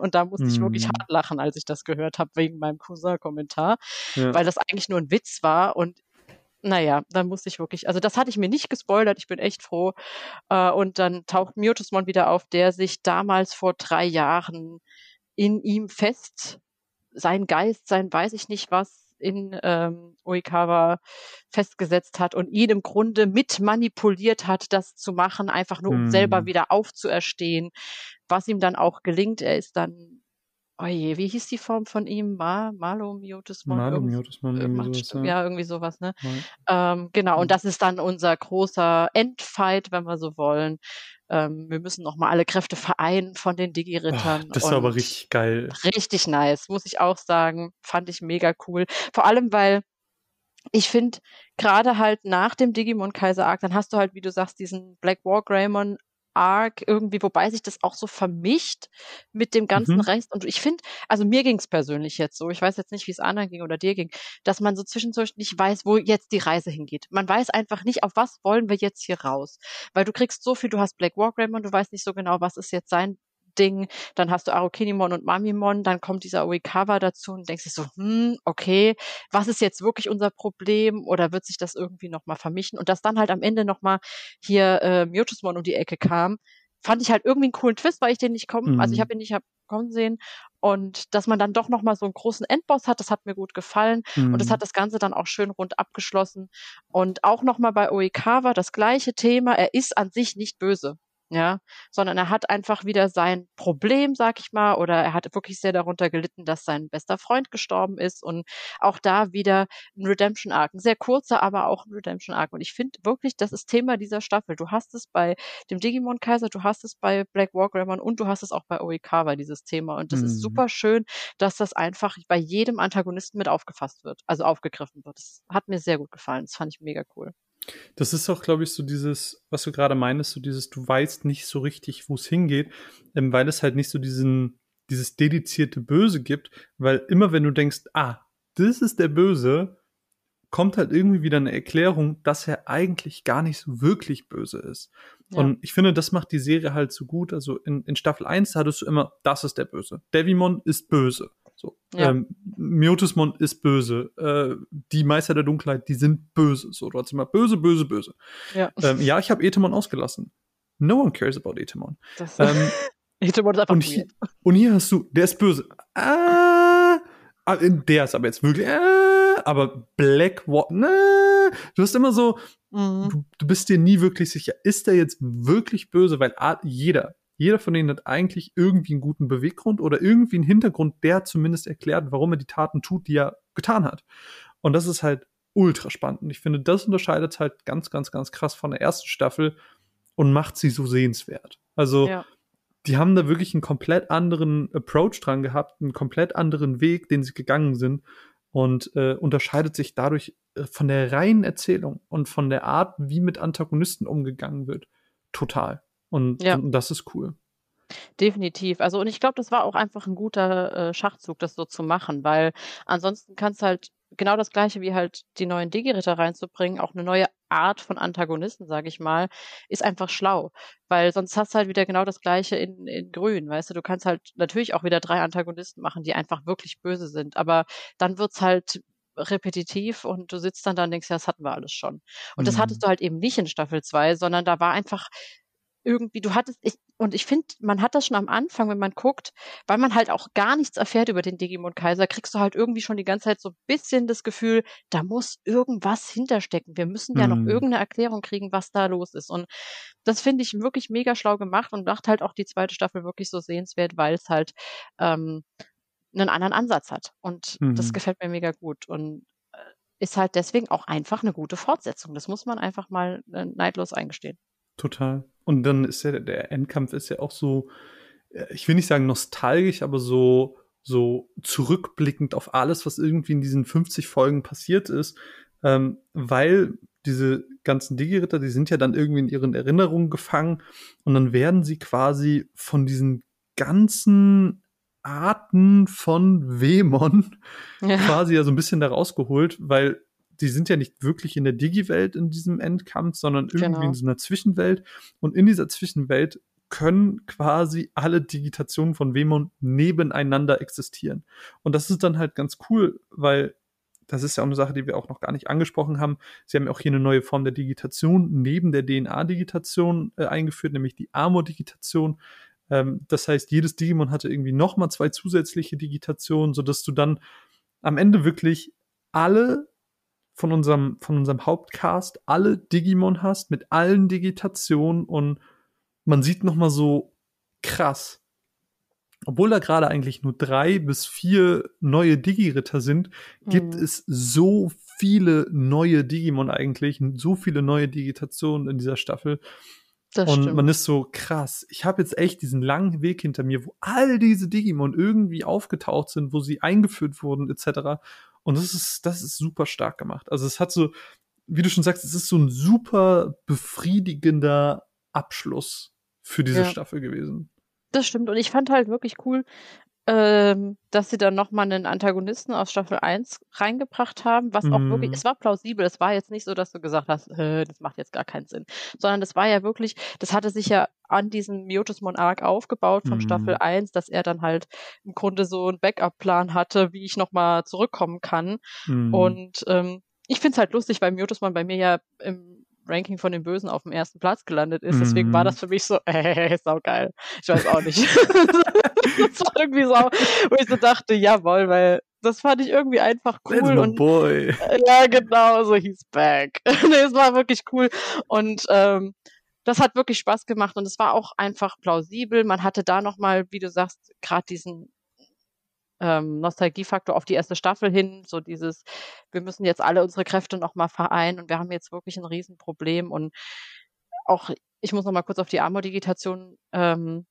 Und da musste ich wirklich Hm. hart lachen, als ich das gehört habe, wegen meinem Cousin-Kommentar, Ja. weil das eigentlich nur ein Witz war und naja, dann musste ich wirklich, also das hatte ich mir nicht gespoilert, ich bin echt froh. Äh, und dann taucht Mutusmon wieder auf, der sich damals vor drei Jahren in ihm fest, sein Geist, sein weiß ich nicht was, in ähm, Oikawa festgesetzt hat und ihn im Grunde mit manipuliert hat, das zu machen, einfach nur um hm. selber wieder aufzuerstehen, was ihm dann auch gelingt. Er ist dann Oje, wie hieß die Form von ihm? Ma, Malomyotismon? Malomyotismon, irgendwie sowas, ja. ja. irgendwie sowas, ne? Ja. Ähm, genau, und das ist dann unser großer Endfight, wenn wir so wollen. Ähm, wir müssen nochmal alle Kräfte vereinen von den Digi-Rittern. Das war aber richtig geil. Richtig nice, muss ich auch sagen. Fand ich mega cool. Vor allem, weil ich finde, gerade halt nach dem Digimon Kaiser Arc, dann hast du halt, wie du sagst, diesen Black War Greymon arg irgendwie, wobei sich das auch so vermischt mit dem ganzen mhm. Rest. Und ich finde, also mir ging es persönlich jetzt so, ich weiß jetzt nicht, wie es anderen ging oder dir ging, dass man so zwischendurch nicht weiß, wo jetzt die Reise hingeht. Man weiß einfach nicht, auf was wollen wir jetzt hier raus. Weil du kriegst so viel, du hast Black Wargame und du weißt nicht so genau, was ist jetzt sein Ding, dann hast du Arukinimon und Mamimon, dann kommt dieser Oikawa dazu und denkst dich so, hm, okay, was ist jetzt wirklich unser Problem oder wird sich das irgendwie nochmal vermischen? Und dass dann halt am Ende nochmal hier äh, Mewtwomon um die Ecke kam, fand ich halt irgendwie einen coolen Twist, weil ich den nicht kommen, mhm. also ich mhm. habe ihn nicht kommen sehen und dass man dann doch nochmal so einen großen Endboss hat, das hat mir gut gefallen mhm. und das hat das Ganze dann auch schön rund abgeschlossen und auch nochmal bei Oikawa das gleiche Thema, er ist an sich nicht böse ja, sondern er hat einfach wieder sein Problem, sag ich mal, oder er hat wirklich sehr darunter gelitten, dass sein bester Freund gestorben ist und auch da wieder ein Redemption Arc, ein sehr kurzer, aber auch ein Redemption Arc und ich finde wirklich, das ist Thema dieser Staffel. Du hast es bei dem Digimon Kaiser, du hast es bei Black Wargreymon und du hast es auch bei Oikawa dieses Thema und das mhm. ist super schön, dass das einfach bei jedem Antagonisten mit aufgefasst wird, also aufgegriffen wird. Das hat mir sehr gut gefallen. Das fand ich mega cool. Das ist auch, glaube ich, so dieses, was du gerade meinst, so dieses, du weißt nicht so richtig, wo es hingeht, ähm, weil es halt nicht so diesen, dieses dedizierte Böse gibt, weil immer wenn du denkst, ah, das ist der Böse, kommt halt irgendwie wieder eine Erklärung, dass er eigentlich gar nicht so wirklich böse ist. Ja. Und ich finde, das macht die Serie halt so gut. Also in, in Staffel 1 hattest du immer, das ist der Böse. Devimon ist böse. So. Ja. Ähm, Miotismon ist böse. Äh, die Meister der Dunkelheit, die sind böse. So, du hast immer böse, böse, böse. Ja, ähm, ja ich habe Etemon ausgelassen. No one cares about Etemon. Ähm, [laughs] Etemon ist einfach und hier, und hier hast du, der ist böse. Ah, ah der ist aber jetzt wirklich, ah, aber Black What, ne, du hast immer so, mhm. du, du, bist dir nie wirklich sicher, ist der jetzt wirklich böse? Weil jeder, jeder von denen hat eigentlich irgendwie einen guten Beweggrund oder irgendwie einen Hintergrund, der zumindest erklärt, warum er die Taten tut, die er getan hat. Und das ist halt ultra spannend. Und ich finde, das unterscheidet halt ganz, ganz, ganz krass von der ersten Staffel und macht sie so sehenswert. Also, ja. die haben da wirklich einen komplett anderen Approach dran gehabt, einen komplett anderen Weg, den sie gegangen sind und äh, unterscheidet sich dadurch äh, von der reinen Erzählung und von der Art, wie mit Antagonisten umgegangen wird, total. Und, ja. und das ist cool. Definitiv. Also, und ich glaube, das war auch einfach ein guter äh, Schachzug, das so zu machen, weil ansonsten kannst halt genau das Gleiche wie halt die neuen Digi-Ritter reinzubringen, auch eine neue Art von Antagonisten, sage ich mal, ist einfach schlau. Weil sonst hast du halt wieder genau das Gleiche in, in Grün, weißt du, du kannst halt natürlich auch wieder drei Antagonisten machen, die einfach wirklich böse sind, aber dann wird's halt repetitiv und du sitzt dann da und denkst, ja, das hatten wir alles schon. Und mhm. das hattest du halt eben nicht in Staffel 2, sondern da war einfach irgendwie, du hattest, ich, und ich finde, man hat das schon am Anfang, wenn man guckt, weil man halt auch gar nichts erfährt über den Digimon Kaiser, kriegst du halt irgendwie schon die ganze Zeit so ein bisschen das Gefühl, da muss irgendwas hinterstecken. Wir müssen ja mhm. noch irgendeine Erklärung kriegen, was da los ist. Und das finde ich wirklich mega schlau gemacht und macht halt auch die zweite Staffel wirklich so sehenswert, weil es halt ähm, einen anderen Ansatz hat. Und mhm. das gefällt mir mega gut. Und äh, ist halt deswegen auch einfach eine gute Fortsetzung. Das muss man einfach mal äh, neidlos eingestehen. Total. Und dann ist ja der Endkampf ist ja auch so, äh, ich will nicht sagen nostalgisch, aber so, so zurückblickend auf alles, was irgendwie in diesen 50 Folgen passiert ist, ähm, weil diese ganzen Digi-Ritter, die sind ja dann irgendwie in ihren Erinnerungen gefangen und dann werden sie quasi von diesen ganzen Arten von Wemon ja. quasi ja so ein bisschen da rausgeholt, weil die sind ja nicht wirklich in der Digi-Welt in diesem Endkampf, sondern irgendwie genau. in so einer Zwischenwelt. Und in dieser Zwischenwelt können quasi alle Digitationen von Wemon nebeneinander existieren. Und das ist dann halt ganz cool, weil das ist ja auch eine Sache, die wir auch noch gar nicht angesprochen haben. Sie haben ja auch hier eine neue Form der Digitation neben der DNA-Digitation äh, eingeführt, nämlich die Armor-Digitation. Ähm, das heißt, jedes Digimon hatte irgendwie nochmal zwei zusätzliche Digitationen, sodass du dann am Ende wirklich alle von unserem, von unserem Hauptcast alle Digimon hast, mit allen Digitationen und man sieht noch mal so krass, obwohl da gerade eigentlich nur drei bis vier neue Digi-Ritter sind, gibt Mhm. es so viele neue Digimon eigentlich, so viele neue Digitationen in dieser Staffel. Das und stimmt. man ist so krass. Ich habe jetzt echt diesen langen Weg hinter mir, wo all diese Digimon irgendwie aufgetaucht sind, wo sie eingeführt wurden, etc. Und das ist, das ist super stark gemacht. Also es hat so, wie du schon sagst, es ist so ein super befriedigender Abschluss für diese Ja. Staffel gewesen. Das stimmt. Und ich fand halt wirklich cool, ähm, dass sie dann nochmal einen Antagonisten aus Staffel 1 reingebracht haben, was auch wirklich, Mhm. es war plausibel. Es war jetzt nicht so, dass du gesagt hast, äh, das macht jetzt gar keinen Sinn. Sondern das war ja wirklich, das hatte sich ja an diesem Miotis Monarch aufgebaut von Mhm. Staffel 1, dass er dann halt im Grunde so einen Backup-Plan hatte, wie ich nochmal zurückkommen kann. Mhm. Und ähm, ich find's halt lustig, weil Mutusman bei mir ja im Ranking von den Bösen auf dem ersten Platz gelandet ist. Deswegen war Mhm. das für mich so, [laughs] äh, saugeil. Ich weiß auch nicht. [laughs] das war irgendwie so, wo ich so dachte, jawohl, weil das fand ich irgendwie einfach cool und boy. äh, ja, genau, so he's back. [laughs] nee, es war wirklich cool und ähm, das hat wirklich Spaß gemacht und es war auch einfach plausibel. Man hatte da nochmal, wie du sagst, gerade diesen ähm, Nostalgiefaktor auf die erste Staffel hin, so dieses, wir müssen jetzt alle unsere Kräfte nochmal vereinen und wir haben jetzt wirklich ein Riesenproblem und auch, ich muss nochmal kurz auf die Armor-Digitation ähm,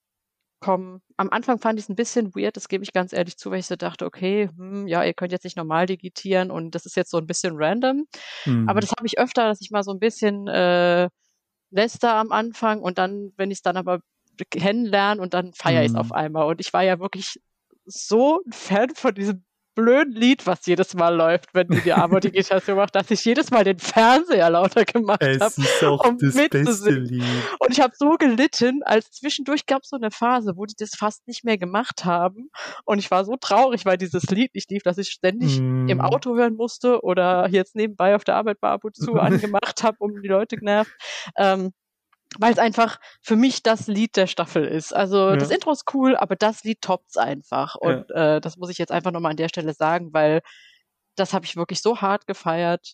kommen. Am Anfang fand ich es ein bisschen weird, das gebe ich ganz ehrlich zu, weil ich so dachte, okay, hm, ja, ihr könnt jetzt nicht normal digitieren und das ist jetzt so ein bisschen random. Mhm. Aber das habe ich öfter, dass ich mal so ein bisschen äh, läster am Anfang und dann, wenn ich es dann aber kennenlerne und dann feiere ich es Mhm. auf einmal. Und ich war ja wirklich so ein Fan von diesem blöden Lied, was jedes Mal läuft, wenn die die Armor-Digitation macht, dass ich jedes Mal den Fernseher lauter gemacht habe. es ist auch um das beste mitzusingen. Lied. Und ich habe so gelitten, als zwischendurch gab es so eine Phase, wo die das fast nicht mehr gemacht haben. Und ich war so traurig, weil dieses Lied nicht lief, dass ich ständig im Mhm. Auto hören musste oder jetzt nebenbei auf der Arbeit mal ab und zu [laughs] angemacht habe, um die Leute genervt. Ähm, weil es einfach für mich das Lied der Staffel ist. Also Ja. das Intro ist cool, aber das Lied toppt's einfach. Und äh, das muss ich jetzt einfach nochmal an der Stelle sagen, weil das habe ich wirklich so hart gefeiert.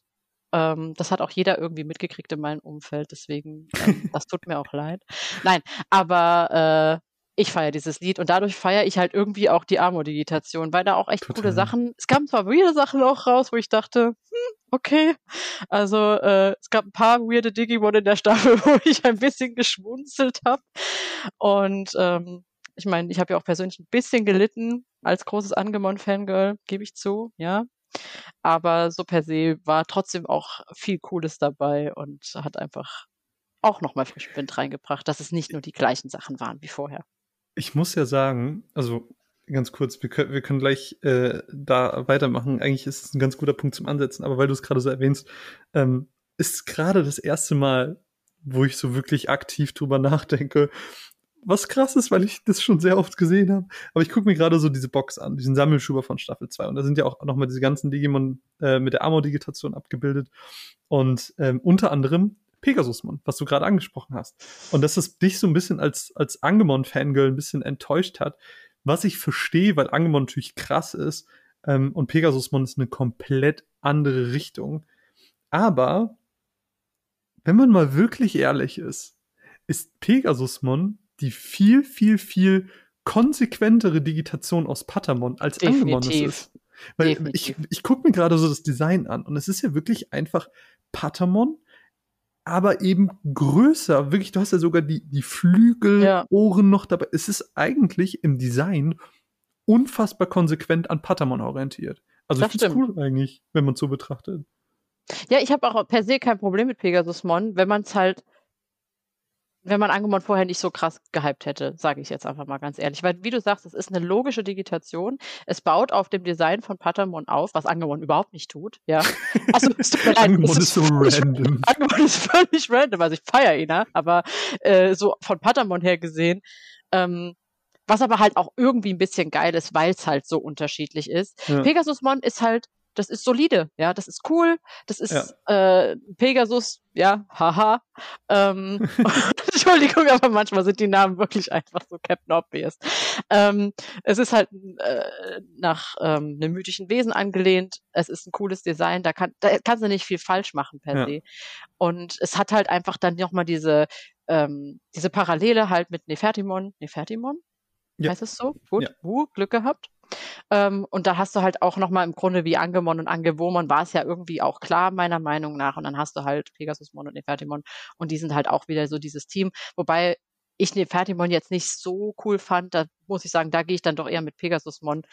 Ähm, das hat auch jeder irgendwie mitgekriegt in meinem Umfeld, deswegen, ähm, [laughs] das tut mir auch leid. Nein, aber äh, ich feiere dieses Lied und dadurch feiere ich halt irgendwie auch die Armor-Digitation, weil da auch echt Total. coole Sachen, es kamen zwar weirde Sachen auch raus, wo ich dachte, hm, okay, also äh, es gab ein paar weirde Digimon in der Staffel, [laughs] wo ich ein bisschen geschmunzelt habe und ähm, ich meine, ich habe ja auch persönlich ein bisschen gelitten als großes Angemon-Fangirl, gebe ich zu, ja. Aber so per se war trotzdem auch viel Cooles dabei und hat einfach auch nochmal frischen Wind reingebracht, dass es nicht nur die gleichen Sachen waren wie vorher. Ich muss ja sagen, also ganz kurz, wir können, wir können gleich äh, da weitermachen. Eigentlich ist es ein ganz guter Punkt zum Ansetzen, aber weil du es gerade so erwähnst, ähm, ist gerade das erste Mal, wo ich so wirklich aktiv drüber nachdenke, was krass ist, weil ich das schon sehr oft gesehen habe. Aber ich gucke mir gerade so diese Box an, diesen Sammelschuber von Staffel 2. Und da sind ja auch nochmal diese ganzen Digimon äh, mit der Armor-Digitation abgebildet. Und ähm, unter anderem Pegasusmon, was du gerade angesprochen hast. Und dass es dich so ein bisschen als, als Angemon-Fangirl ein bisschen enttäuscht hat, was ich verstehe, weil Angemon natürlich krass ist ähm, und Pegasusmon ist eine komplett andere Richtung. Aber wenn man mal wirklich ehrlich ist, ist Pegasusmon die viel, viel, viel konsequentere Digitation aus Patamon als Angemon Definitiv. ist. Weil ich, Definitiv. ich gucke mir gerade so das Design an und es ist ja wirklich einfach Patamon, aber eben größer. Wirklich, du hast ja sogar die, die Flügel, Ja. Ohren noch dabei. Es ist eigentlich im Design unfassbar konsequent an Patamon orientiert. Also Das ich finde stimmt. cool eigentlich, wenn man so betrachtet. Ja, ich habe auch per se kein Problem mit Pegasusmon, wenn man es halt, wenn man Angemon vorher nicht so krass gehypt hätte, sage ich jetzt einfach mal ganz ehrlich. Weil, wie du sagst, es ist eine logische Digitation. Es baut auf dem Design von Patamon auf, was Angemon überhaupt nicht tut. Ja. [laughs] Also, es tut mir leid. Angemon ist so völlig- random. [laughs] Angemon ist völlig random. Also, ich feiere ihn, ja, aber äh, so von Patamon her gesehen, ähm, was aber halt auch irgendwie ein bisschen geil ist, weil es halt so unterschiedlich ist. Ja. Pegasusmon ist halt das ist solide, ja, das ist cool, das ist ja. äh, Pegasus, ja, haha. Ähm, [laughs] [laughs] Entschuldigung, aber manchmal sind die Namen wirklich einfach so Captain Obvious. Ähm, es ist halt äh, nach ähm, einem mythischen Wesen angelehnt. Es ist ein cooles Design. Da, kann, da kannst du nicht viel falsch machen per ja. se. Und es hat halt einfach dann nochmal diese ähm, diese Parallele halt mit Nefertimon. Nefertimon? Ja. Heißt es so? Gut, ja. uh, Glück gehabt. Ähm, und da hast du halt auch nochmal im Grunde wie Angemon und Angewomon war es ja irgendwie auch klar, meiner Meinung nach. Und dann hast du halt Pegasusmon und Nefertimon und die sind halt auch wieder so dieses Team. Wobei ich Nefertimon jetzt nicht so cool fand, da muss ich sagen, da gehe ich dann doch eher mit Pegasusmon,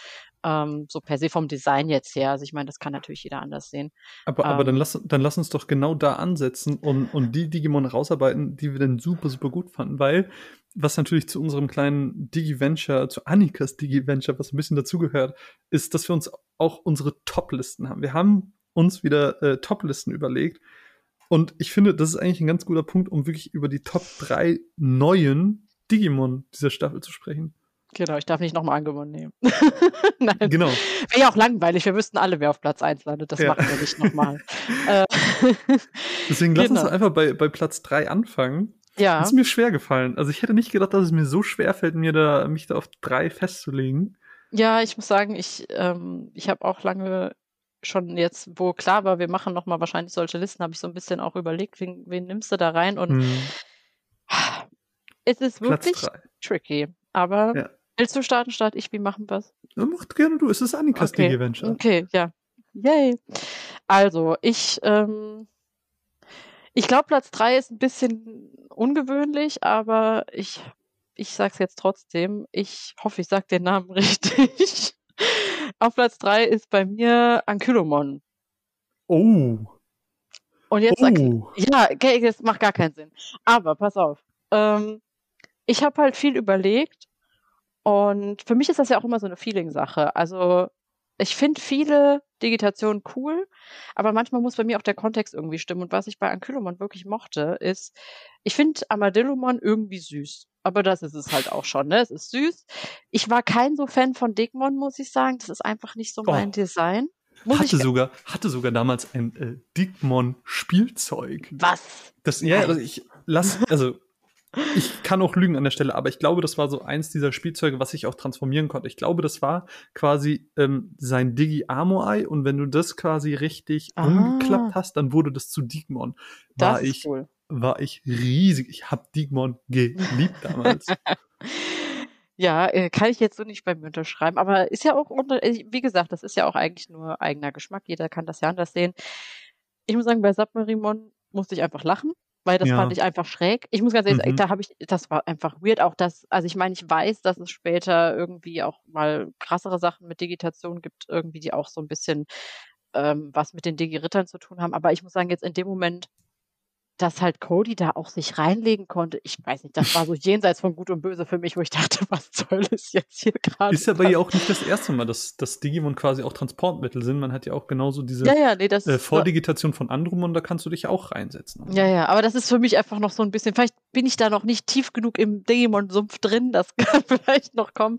ähm, so per se vom Design jetzt her. Also ich meine, das kann natürlich jeder anders sehen. Aber, ähm, aber dann, lass, dann lass uns doch genau da ansetzen und, und die Digimon rausarbeiten, die wir dann super, super gut fanden, weil was natürlich zu unserem kleinen Digi-Venture, zu Annikas Digi-Venture, was ein bisschen dazugehört, ist, dass wir uns auch unsere Top-Listen haben. Wir haben uns wieder äh, Top-Listen überlegt. Und ich finde, das ist eigentlich ein ganz guter Punkt, um wirklich über die Top 3 neuen Digimon dieser Staffel zu sprechen. Genau, ich darf nicht nochmal Angemon nehmen. [laughs] Nein. Genau. Wäre ja auch langweilig. Wir wüssten alle, wer auf Platz 1 landet. Das ja. machen wir nicht nochmal. [laughs] Äh, Deswegen lass genau. uns einfach bei, bei Platz 3 anfangen. Ja. Das ist mir schwer gefallen. Also ich hätte nicht gedacht, dass es mir so schwer fällt, mir da, mich da auf drei festzulegen. Ja, ich muss sagen, ich, ähm, ich habe auch lange schon jetzt, wo klar war, wir machen nochmal wahrscheinlich solche Listen, habe ich so ein bisschen auch überlegt, wen, wen nimmst du da rein? Und hm. es ist wirklich tricky. Aber ja. willst du starten, starte ich, wie machen wir es? Ja, mach gerne du, es ist Annikas okay. Venture. Okay, ja. Yay. Also, ich, ähm, ich glaube, Platz 3 ist ein bisschen ungewöhnlich, aber ich, ich sag's jetzt trotzdem. Ich hoffe, ich sag den Namen [laughs] richtig. Auf Platz 3 ist bei mir Ankylomon. Oh. Und jetzt, oh. ja, okay, das macht gar keinen Sinn. Aber pass auf. Ähm, ich habe halt viel überlegt und für mich ist das ja auch immer so eine Feeling-Sache. Also ich finde viele Digitationen cool, aber manchmal muss bei mir auch der Kontext irgendwie stimmen. Und was ich bei Ankylomon wirklich mochte, ist, ich finde Armadillomon irgendwie süß. Aber das ist es halt auch schon, ne? Es ist süß. Ich war kein so Fan von Digmon, muss ich sagen. Das ist einfach nicht so mein oh. Design. Muss hatte sogar, hatte sogar damals ein äh, Digmon-Spielzeug. Was? Das, ja, also ich lass, also ich kann auch lügen an der Stelle, aber ich glaube, das war so eins dieser Spielzeuge, was ich auch transformieren konnte. Ich glaube, das war quasi ähm, sein Digi Armor Eye und wenn du das quasi richtig ah. umgeklappt hast, dann wurde das zu Digmon. War das ich, cool. war ich riesig. Ich habe Digmon geliebt damals. [laughs] Ja, äh, kann ich jetzt so nicht bei mir unterschreiben, aber ist ja auch, äh, wie gesagt, das ist ja auch eigentlich nur eigener Geschmack. Jeder kann das ja anders sehen. Ich muss sagen, bei Submarimon musste ich einfach lachen weil das ja. fand ich einfach schräg. Ich muss ganz ehrlich sagen, mhm. da habe ich, das war einfach weird. Auch das, also ich meine, ich weiß, dass es später irgendwie auch mal krassere Sachen mit Digitation gibt, irgendwie, die auch so ein bisschen ähm, was mit den Digi-Rittern zu tun haben. Aber ich muss sagen, jetzt in dem Moment dass halt Cody da auch sich reinlegen konnte. Ich weiß nicht, das war so [laughs] jenseits von Gut und Böse für mich, wo ich dachte, [laughs] was soll es jetzt hier gerade? Ist aber ja auch nicht das erste Mal, dass, dass Digimon quasi auch Transportmittel sind. Man hat ja auch genauso diese ja, ja, nee, das, äh, Vordigitation von Andromon, da kannst du dich auch reinsetzen. Ja, ja, aber das ist für mich einfach noch so ein bisschen, vielleicht bin ich da noch nicht tief genug im Digimon-Sumpf drin, das [laughs] kann vielleicht noch kommen.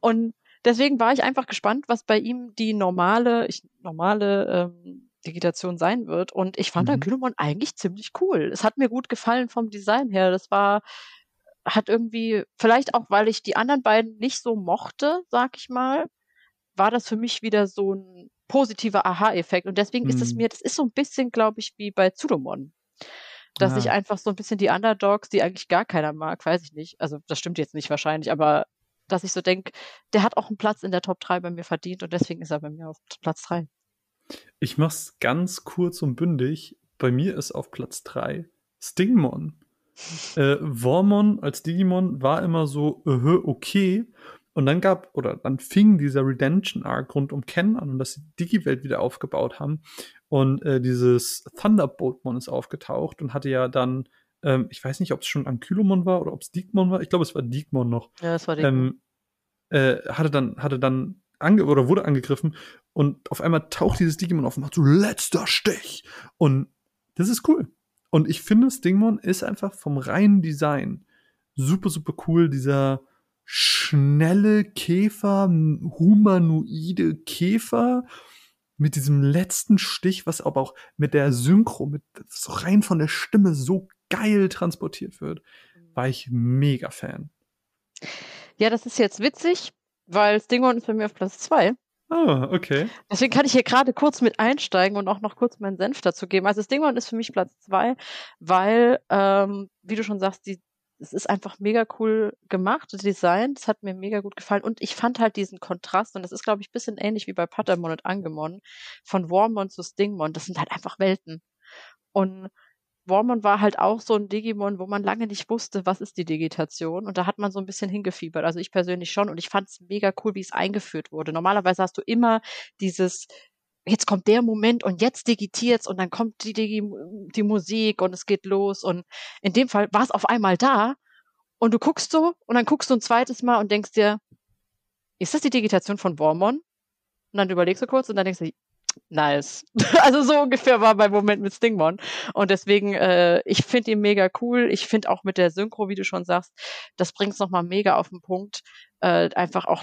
Und deswegen war ich einfach gespannt, was bei ihm die normale, ich, normale ähm, Digitation sein wird. Und ich fand mhm. Ankylomon eigentlich ziemlich cool. Es hat mir gut gefallen vom Design her. Das war, hat irgendwie, vielleicht auch, weil ich die anderen beiden nicht so mochte, sag ich mal, war das für mich wieder so ein positiver Aha-Effekt. Und deswegen mhm. ist es mhm. mir, das ist so ein bisschen, glaube ich, wie bei Zudomon. Dass ja. ich einfach so ein bisschen die Underdogs, die eigentlich gar keiner mag, weiß ich nicht. Also das stimmt jetzt nicht wahrscheinlich, aber dass ich so denke, der hat auch einen Platz in der Top 3 bei mir verdient und deswegen ist er bei mir auf Platz 3. Ich mach's ganz kurz und bündig. Bei mir ist auf Platz 3 Stingmon. [laughs] äh, Wormon als Digimon war immer so, uh, okay. Und dann gab, oder dann fing dieser Redemption Arc rund um Ken an und dass sie die Digi-Welt wieder aufgebaut haben. Und äh, dieses Thunderboltmon ist aufgetaucht und hatte ja dann, ähm, ich weiß nicht, ob es schon Ankylomon war oder ob es Digmon war. Ich glaube, es war Digmon noch. Ja, es war Digmon. Ähm, äh, hatte dann, hatte dann ange oder wurde angegriffen und auf einmal taucht dieses Digimon auf und macht so letzter Stich. Und das ist cool. Und ich finde, Stingmon ist einfach vom reinen Design super, super cool. Dieser schnelle Käfer, humanoide Käfer mit diesem letzten Stich, was aber auch mit der Synchro, mit so rein von der Stimme so geil transportiert wird, war ich mega Fan. Ja, das ist jetzt witzig, weil Stingone ist bei mir auf Platz 2. Ah, okay. Deswegen kann ich hier gerade kurz mit einsteigen und auch noch kurz meinen Senf dazu geben. Also Stingone ist für mich Platz 2, weil, ähm, wie du schon sagst, die es ist einfach mega cool gemacht, Design. Das hat mir mega gut gefallen. Und ich fand halt diesen Kontrast, und das ist, glaube ich, ein bisschen ähnlich wie bei Patamon und Angemon, von Warmon zu Stingmon. Das sind halt einfach Welten. Und Warmon war halt auch so ein Digimon, wo man lange nicht wusste, was ist die Digitation. Und da hat man so ein bisschen hingefiebert. Also ich persönlich schon. Und ich fand es mega cool, wie es eingeführt wurde. Normalerweise hast du immer dieses, jetzt kommt der Moment und jetzt digitiert's und dann kommt die, die, die Musik und es geht los. Und in dem Fall war es auf einmal da und du guckst so und dann guckst du ein zweites Mal und denkst dir, ist das die Digitation von Bormon? Und dann überlegst du kurz und dann denkst du, nice. [laughs] also so ungefähr war mein Moment mit Stingmon. Und deswegen, äh, ich finde ihn mega cool. Ich finde auch mit der Synchro, wie du schon sagst, das bringt es nochmal mega auf den Punkt. Äh, einfach auch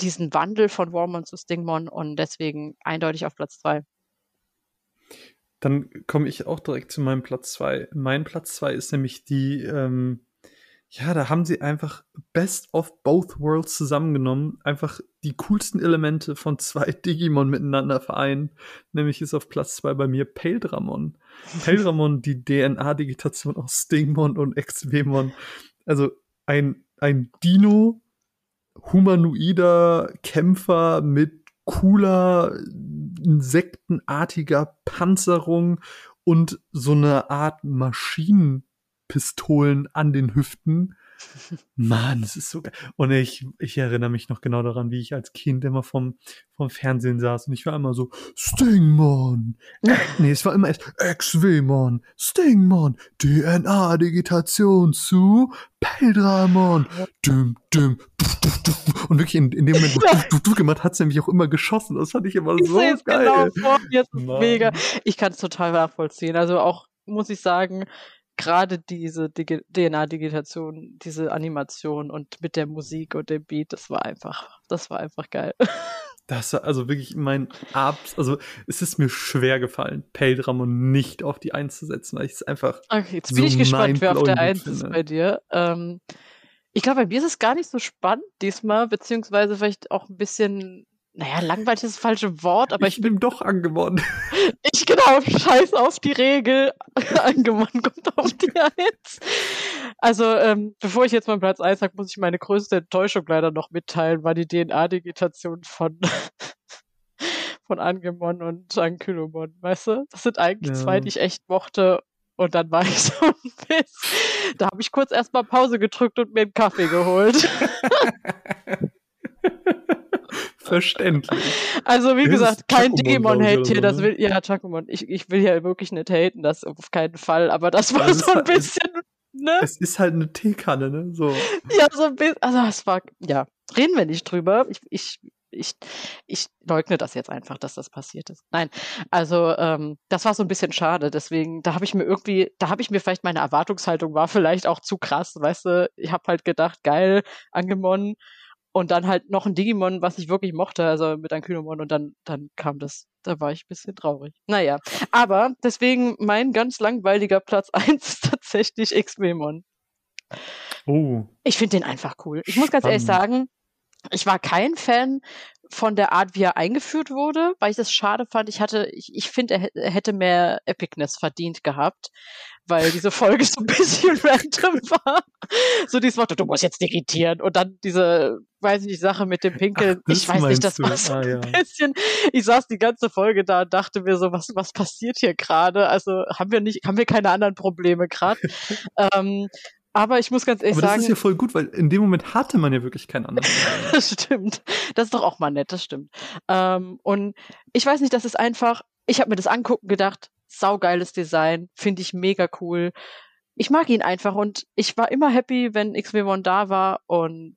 diesen Wandel von Warmon zu Stingmon und deswegen eindeutig auf Platz zwei. Dann komme ich auch direkt zu meinem Platz zwei. Mein Platz zwei ist nämlich die, ähm, ja, da haben sie einfach Best of Both Worlds zusammengenommen. Einfach die coolsten Elemente von zwei [laughs] Digimon miteinander vereint. Nämlich ist auf Platz zwei bei mir Paildramon. [laughs] Paildramon, die DNA-Digitation aus Stingmon und XWmon. Also ein, ein Dino, humanoider Kämpfer mit cooler, insektenartiger Panzerung und so eine Art Maschinenpistolen an den Hüften [laughs] Mann, das ist so geil. Und ich, ich erinnere mich noch genau daran, wie ich als Kind immer vom, vom Fernsehen saß und ich war immer so, Stingmon. [laughs] nee, es war immer erst XW-Mon, Stingmon, DNA-Digitation zu Peldramon. Düm, düm, und wirklich in, in dem Moment, wo du, du, gemacht hat es nämlich auch immer geschossen. Das fand ich immer ich so geil. Genau vor, jetzt ist mega. Ich kann es total nachvollziehen. Also auch, muss ich sagen, gerade diese DNA-Digitation, diese Animation und mit der Musik und dem Beat, das war einfach, das war einfach geil. [laughs] Das war also wirklich mein Abs, also es ist mir schwer gefallen, Peldramon nicht auf die Eins zu setzen, weil ich es einfach. Okay, jetzt bin so ich gespannt, wer auf der Eins ist bei dir. Ähm, ich glaube, bei mir ist es gar nicht so spannend diesmal, beziehungsweise vielleicht auch ein bisschen naja, langweilig ist das falsche Wort, aber ich, ich bin doch angewonnen. [laughs] Ich genau, scheiß auf die Regel. [laughs] angewonnen kommt auf die Eins. Also, ähm, bevor ich jetzt mal Platz 1 sage, muss ich meine größte Enttäuschung leider noch mitteilen, war die DNA-Digitation von [laughs] von Angemon und Ankylomon, weißt du? Das sind eigentlich ja. zwei, die ich echt mochte. Und dann war ich so ein Biss. Da habe ich kurz erstmal Pause gedrückt und mir einen Kaffee geholt. Verständlich. Also, wie das gesagt, kein Digimon-Hate hier, das ne? will, ja, Chakumon, ich, ich will ja wirklich nicht haten, das auf keinen Fall, aber das war also so ein bisschen, ne? Es ist halt eine Teekanne, ne, so. Ja, so ein bisschen, also, es war, ja, reden wir nicht drüber, ich, ich, ich, ich leugne das jetzt einfach, dass das passiert ist. Nein, also ähm, das war so ein bisschen schade. Deswegen, da habe ich mir irgendwie, da habe ich mir vielleicht meine Erwartungshaltung war vielleicht auch zu krass, weißt du. Ich habe halt gedacht, geil, angemonnen und dann halt noch ein Digimon, was ich wirklich mochte, also mit einem Kynomon und dann, dann kam das, da war ich ein bisschen traurig. Naja, aber deswegen mein ganz langweiliger Platz [laughs] 1 ist tatsächlich X-Memon. Oh. Ich finde den einfach cool. Ich muss ganz ehrlich sagen, ich war kein Fan von der Art, wie er eingeführt wurde, weil ich das schade fand. Ich hatte, ich, ich finde, er hätte mehr Epicness verdient gehabt, weil diese Folge so ein bisschen [laughs] random war. So dieses Wort, du musst jetzt digitieren und dann diese, weiß ich nicht, Sache mit dem Pinkeln. Ach, ich weiß nicht, das war so ah, ein ja. bisschen. Ich saß die ganze Folge da und dachte mir so, was, was passiert hier gerade? Also haben wir nicht, haben wir keine anderen Probleme gerade? [laughs] ähm, aber ich muss ganz ehrlich aber sagen. Das ist ja voll gut, weil in dem Moment hatte man ja wirklich keinen anderen. [laughs] das stimmt. Das ist doch auch mal nett, das stimmt. Ähm, und ich weiß nicht, das ist einfach, ich habe mir das angucken gedacht, saugeiles Design, finde ich mega cool. Ich mag ihn einfach und ich war immer happy, wenn XW1 da war und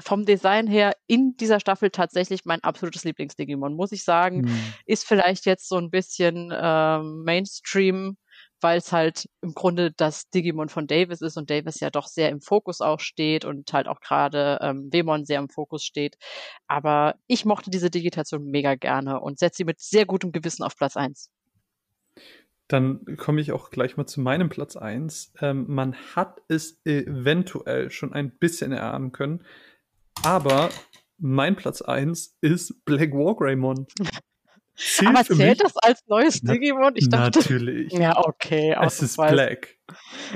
vom Design her in dieser Staffel tatsächlich mein absolutes Lieblings-Digimon, muss ich sagen. Hm. Ist vielleicht jetzt so ein bisschen ähm, Mainstream weil es halt im Grunde das Digimon von Davis ist und Davis ja doch sehr im Fokus auch steht und halt auch gerade ähm, Wemon sehr im Fokus steht. Aber ich mochte diese Digitation mega gerne und setze sie mit sehr gutem Gewissen auf Platz eins. Dann komme ich auch gleich mal zu meinem Platz eins. Ähm, man hat es eventuell schon ein bisschen erahnen können, aber mein Platz eins ist Black War Greymon. [laughs] Zählt Aber zählt das als neues Na, Digimon? Ich dachte, natürlich. Ja, okay. Es ist Black.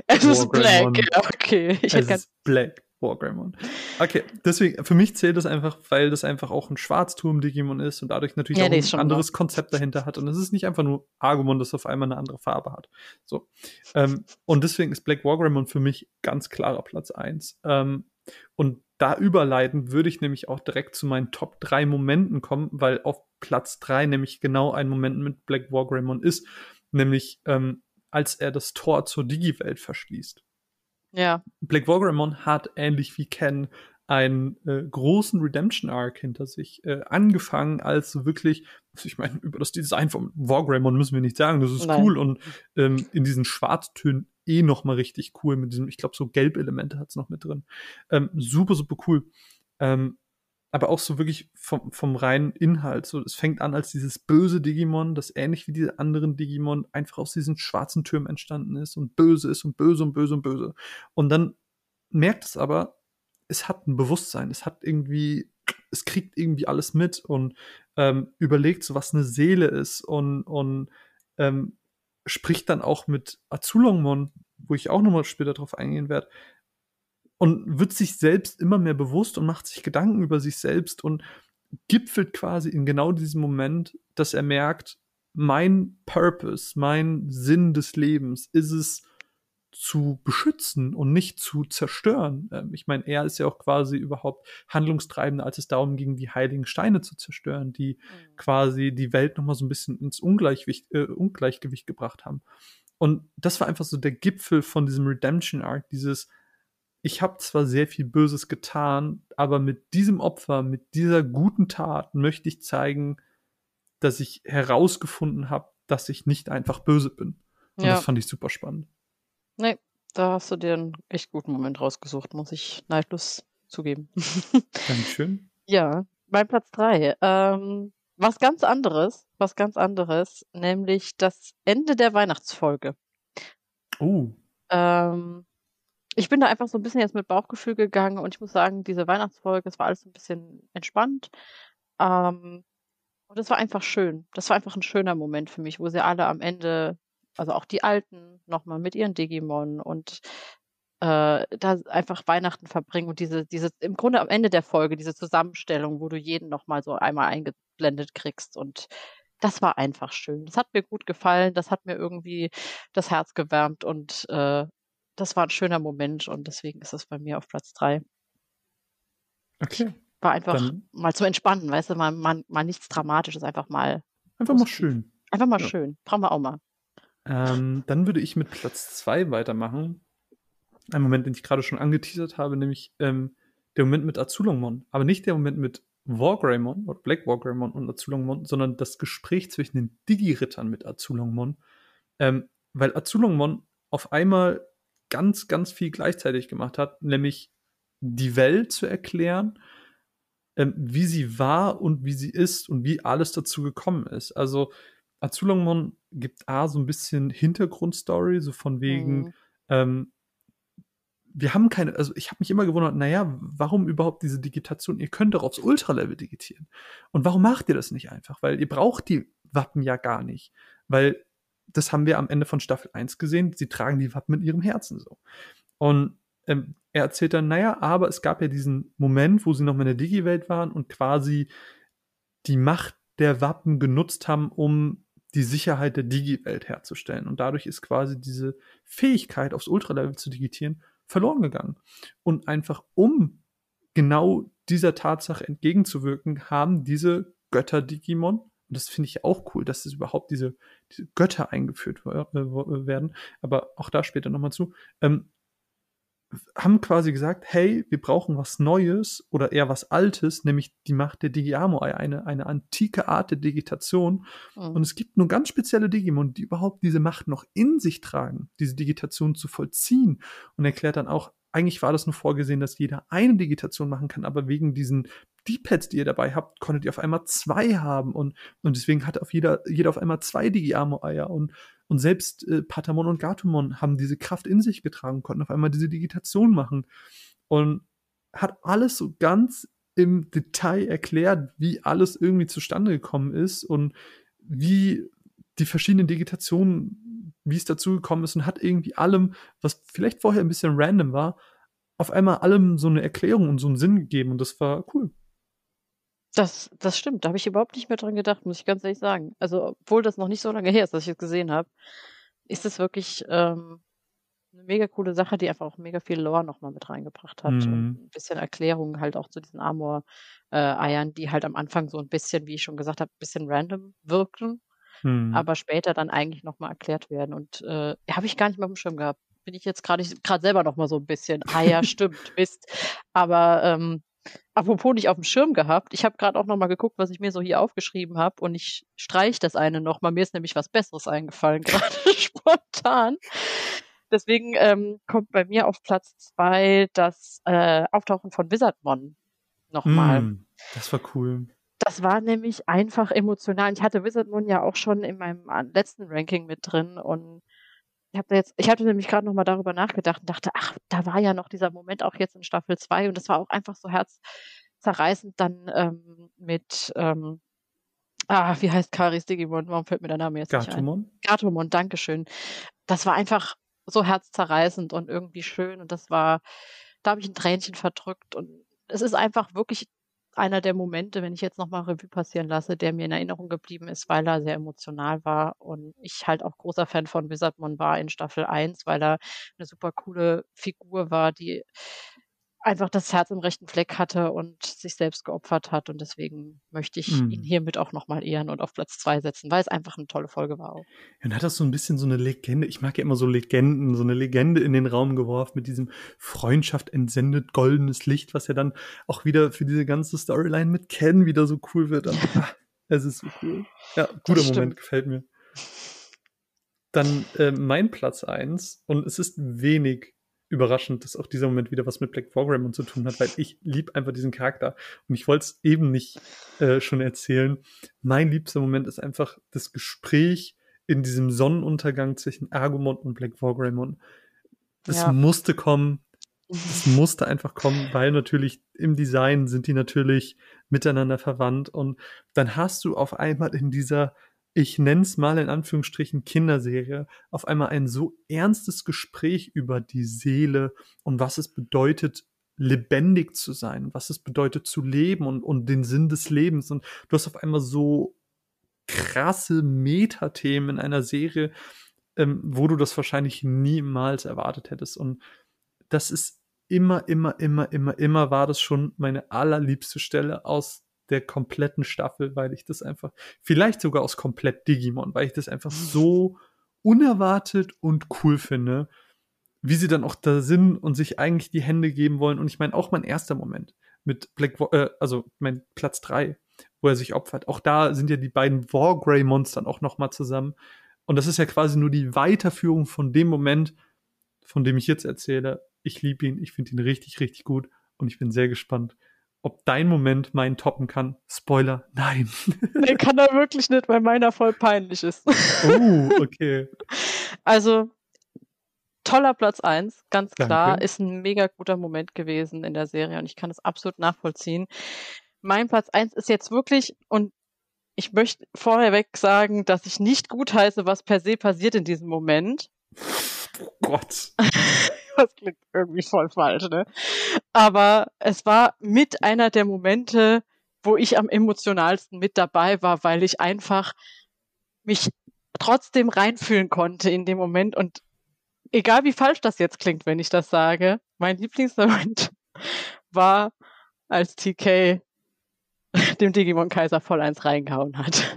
Es ist Black, okay. Ich es ist Black Wargreymon. Okay, deswegen, für mich zählt das einfach, weil das einfach auch ein Schwarzturm-Digimon ist und dadurch natürlich ja, auch ein anderes genau. Konzept dahinter hat. Und es ist nicht einfach nur Argumon, das auf einmal eine andere Farbe hat. So. Ähm, und deswegen ist Black Wargreymon für mich ganz klarer Platz 1. Ähm, und da überleiten würde ich nämlich auch direkt zu meinen Top 3 Momenten kommen, weil auf Platz 3 nämlich genau ein Moment mit Black War Greymon ist, nämlich ähm, als er das Tor zur Digi-Welt verschließt. Ja. Black War Greymon hat ähnlich wie Ken einen äh, großen Redemption Arc hinter sich. Äh, angefangen als wirklich, also ich meine, über das Design von Wargreymon müssen wir nicht sagen, das ist Nein. cool und ähm, in diesen Schwarztönen eh noch mal richtig cool mit diesem, ich glaube, so Gelbelemente hat es noch mit drin. Ähm, super, super cool. Ähm, aber auch so wirklich vom, vom reinen Inhalt. So, es fängt an als dieses böse Digimon, das ähnlich wie diese anderen Digimon einfach aus diesen schwarzen Türmen entstanden ist und böse ist und böse und böse und böse. Und dann merkt es aber, es hat ein Bewusstsein, es hat irgendwie, es kriegt irgendwie alles mit und ähm, überlegt so, was eine Seele ist und, und ähm, spricht dann auch mit Azulongmon, wo ich auch nochmal später drauf eingehen werde, und wird sich selbst immer mehr bewusst und macht sich Gedanken über sich selbst und gipfelt quasi in genau diesem Moment, dass er merkt, mein Purpose, mein Sinn des Lebens ist es, zu beschützen und nicht zu zerstören. Ähm, ich meine, er ist ja auch quasi überhaupt handlungstreibender, als es darum ging, die heiligen Steine zu zerstören, die mhm. quasi die Welt nochmal so ein bisschen ins Ungleichgewicht, äh, Ungleichgewicht gebracht haben. Und das war einfach so der Gipfel von diesem Redemption Arc, dieses ich habe zwar sehr viel Böses getan, aber mit diesem Opfer, mit dieser guten Tat möchte ich zeigen, dass ich herausgefunden habe, dass ich nicht einfach böse bin. Und ja. das fand ich super spannend. Nee, da hast du dir einen echt guten Moment rausgesucht, muss ich neidlos zugeben. [laughs] Dankeschön. ja, mein Platz drei. Ähm, was ganz anderes, was ganz anderes, nämlich das Ende der Weihnachtsfolge. Oh. Ähm, ich bin da einfach so ein bisschen jetzt mit Bauchgefühl gegangen und ich muss sagen, diese Weihnachtsfolge, es war alles so ein bisschen entspannt. Ähm, und es war einfach schön. Das war einfach ein schöner Moment für mich, wo sie alle am Ende also auch die Alten nochmal mit ihren Digimon und äh, da einfach Weihnachten verbringen und diese, diese, im Grunde am Ende der Folge, diese Zusammenstellung, wo du jeden nochmal so einmal eingeblendet kriegst und das war einfach schön. Das hat mir gut gefallen, das hat mir irgendwie das Herz gewärmt und äh, das war ein schöner Moment und deswegen ist es bei mir auf Platz drei. Okay. War einfach Dann mal zum Entspannen, weißt du, mal, mal, mal nichts Dramatisches, einfach mal. Einfach mal schön. Einfach mal ja. schön. Brauchen wir auch mal. Ähm, dann würde ich mit Platz 2 weitermachen. Ein Moment, den ich gerade schon angeteasert habe, nämlich ähm, der Moment mit Azulongmon. Aber nicht der Moment mit Wargreymon oder Black Wargreymon und Azulongmon, sondern das Gespräch zwischen den Digi-Rittern mit Azulongmon. Ähm, weil Azulongmon auf einmal ganz, ganz viel gleichzeitig gemacht hat, nämlich die Welt zu erklären, ähm, wie sie war und wie sie ist und wie alles dazu gekommen ist. Also Azulongmon gibt A so ein bisschen Hintergrundstory, so von wegen, mhm. ähm, wir haben keine, also ich habe mich immer gewundert, naja, warum überhaupt diese Digitation? Ihr könnt doch aufs Ultralevel digitieren. Und warum macht ihr das nicht einfach? Weil ihr braucht die Wappen ja gar nicht. Weil das haben wir am Ende von Staffel 1 gesehen, sie tragen die Wappen mit ihrem Herzen so. Und ähm, er erzählt dann, naja, aber es gab ja diesen Moment, wo sie noch mal in der Digi-Welt waren und quasi die Macht der Wappen genutzt haben, um die Sicherheit der Digi-Welt herzustellen. Und dadurch ist quasi diese Fähigkeit, aufs Ultralevel zu digitieren, verloren gegangen. Und einfach um genau dieser Tatsache entgegenzuwirken, haben diese Götter-Digimon, und das finde ich auch cool, dass es überhaupt diese, diese Götter eingeführt äh, werden, aber auch da später nochmal zu, ähm, haben quasi gesagt, hey, wir brauchen was Neues oder eher was Altes, nämlich die Macht der Digiamo-Ei, eine, eine antike Art der Digitation. Mhm. Und es gibt nur ganz spezielle Digimon, die überhaupt diese Macht noch in sich tragen, diese Digitation zu vollziehen. Und erklärt dann auch, eigentlich war das nur vorgesehen, dass jeder eine Digitation machen kann, aber wegen diesen D-Pads, die ihr dabei habt, konntet ihr auf einmal zwei haben und, und deswegen hat auf jeder, jeder auf einmal zwei Digi-Amo-Eier und, und selbst äh, Patamon und Gatomon haben diese Kraft in sich getragen, konnten auf einmal diese Digitation machen und hat alles so ganz im Detail erklärt, wie alles irgendwie zustande gekommen ist und wie die verschiedenen Digitationen, wie es dazu gekommen ist und hat irgendwie allem, was vielleicht vorher ein bisschen random war, auf einmal allem so eine Erklärung und so einen Sinn gegeben und das war cool. Das, das stimmt. Da habe ich überhaupt nicht mehr dran gedacht, muss ich ganz ehrlich sagen. Also, obwohl das noch nicht so lange her ist, dass ich es gesehen habe, ist es wirklich ähm, eine mega coole Sache, die einfach auch mega viel Lore nochmal mit reingebracht hat. Mhm. Und ein bisschen Erklärung halt auch zu diesen Armor-Eiern, äh, die halt am Anfang so ein bisschen, wie ich schon gesagt habe, ein bisschen random wirkten, mhm. aber später dann eigentlich nochmal erklärt werden. Und äh, habe ich gar nicht mehr auf dem Schirm gehabt. Bin ich jetzt gerade selber nochmal so ein bisschen, ah ja, [laughs] stimmt, Mist. Aber ähm, Apropos nicht auf dem Schirm gehabt. Ich habe gerade auch noch mal geguckt, was ich mir so hier aufgeschrieben habe und ich streich das eine noch mal. Mir ist nämlich was Besseres eingefallen, [laughs] gerade spontan. Deswegen ähm, kommt bei mir auf Platz zwei das äh, Auftauchen von Wizardmon nochmal. Mm, das war cool. Das war nämlich einfach emotional. Ich hatte Wizardmon ja auch schon in meinem letzten Ranking mit drin und ich habe jetzt, ich hatte nämlich gerade noch mal darüber nachgedacht und dachte, ach, da war ja noch dieser Moment auch jetzt in Staffel 2 und das war auch einfach so herzzerreißend dann ähm, mit, ähm, ah, wie heißt Karis Digimon? Warum fällt mir der Name jetzt Gatomon? nicht ein? Gatomon, Dankeschön. Das war einfach so herzzerreißend und irgendwie schön und das war, da habe ich ein Tränchen verdrückt und es ist einfach wirklich einer der Momente, wenn ich jetzt nochmal Revue passieren lasse, der mir in Erinnerung geblieben ist, weil er sehr emotional war und ich halt auch großer Fan von Wizardmon war in Staffel 1, weil er eine super coole Figur war, die einfach das Herz im rechten Fleck hatte und sich selbst geopfert hat. Und deswegen möchte ich mhm. ihn hiermit auch nochmal ehren und auf Platz zwei setzen, weil es einfach eine tolle Folge war auch. Ja, und hat das so ein bisschen so eine Legende, ich mag ja immer so Legenden, so eine Legende in den Raum geworfen mit diesem Freundschaft entsendet goldenes Licht, was ja dann auch wieder für diese ganze Storyline mit Ken wieder so cool wird. Und, [laughs] ach, es ist so cool. Ja, guter Moment, gefällt mir. Dann äh, mein Platz eins und es ist wenig überraschend, dass auch dieser Moment wieder was mit Black Program zu tun hat, weil ich liebe einfach diesen Charakter. Und ich wollte es eben nicht äh, schon erzählen. Mein liebster Moment ist einfach das Gespräch in diesem Sonnenuntergang zwischen Argumon und Black Vorgramon. Das ja. musste kommen. Das [laughs] musste einfach kommen, weil natürlich im Design sind die natürlich miteinander verwandt und dann hast du auf einmal in dieser ich nenne es mal in Anführungsstrichen Kinderserie, auf einmal ein so ernstes Gespräch über die Seele und was es bedeutet, lebendig zu sein, was es bedeutet zu leben und, und den Sinn des Lebens. Und du hast auf einmal so krasse Metathemen in einer Serie, ähm, wo du das wahrscheinlich niemals erwartet hättest. Und das ist immer, immer, immer, immer, immer war das schon meine allerliebste Stelle aus der kompletten Staffel, weil ich das einfach, vielleicht sogar aus komplett Digimon, weil ich das einfach so unerwartet und cool finde, wie sie dann auch da sind und sich eigentlich die Hände geben wollen. Und ich meine, auch mein erster Moment mit Black, äh, also mein Platz 3, wo er sich opfert. Auch da sind ja die beiden Wargrey-Monstern auch noch mal zusammen. Und das ist ja quasi nur die Weiterführung von dem Moment, von dem ich jetzt erzähle. Ich liebe ihn, ich finde ihn richtig, richtig gut und ich bin sehr gespannt, ob dein Moment meinen toppen kann. Spoiler, nein. [laughs] Nee, kann er wirklich nicht, weil meiner voll peinlich ist. Oh, okay. [laughs] Also, toller Platz 1, ganz klar. Danke. Ist ein mega guter Moment gewesen in der Serie und ich kann es absolut nachvollziehen. Mein Platz 1 ist jetzt wirklich, und ich möchte vorherweg sagen, dass ich nicht gut heiße, was per se passiert in diesem Moment. Oh Gott. [laughs] das klingt irgendwie voll falsch, ne? Aber es war mit einer der Momente, wo ich am emotionalsten mit dabei war, weil ich einfach mich trotzdem reinfühlen konnte in dem Moment und egal wie falsch das jetzt klingt, wenn ich das sage, mein Lieblingsmoment [laughs] war, als TK [laughs] dem Digimon Kaiser voll eins reingehauen hat.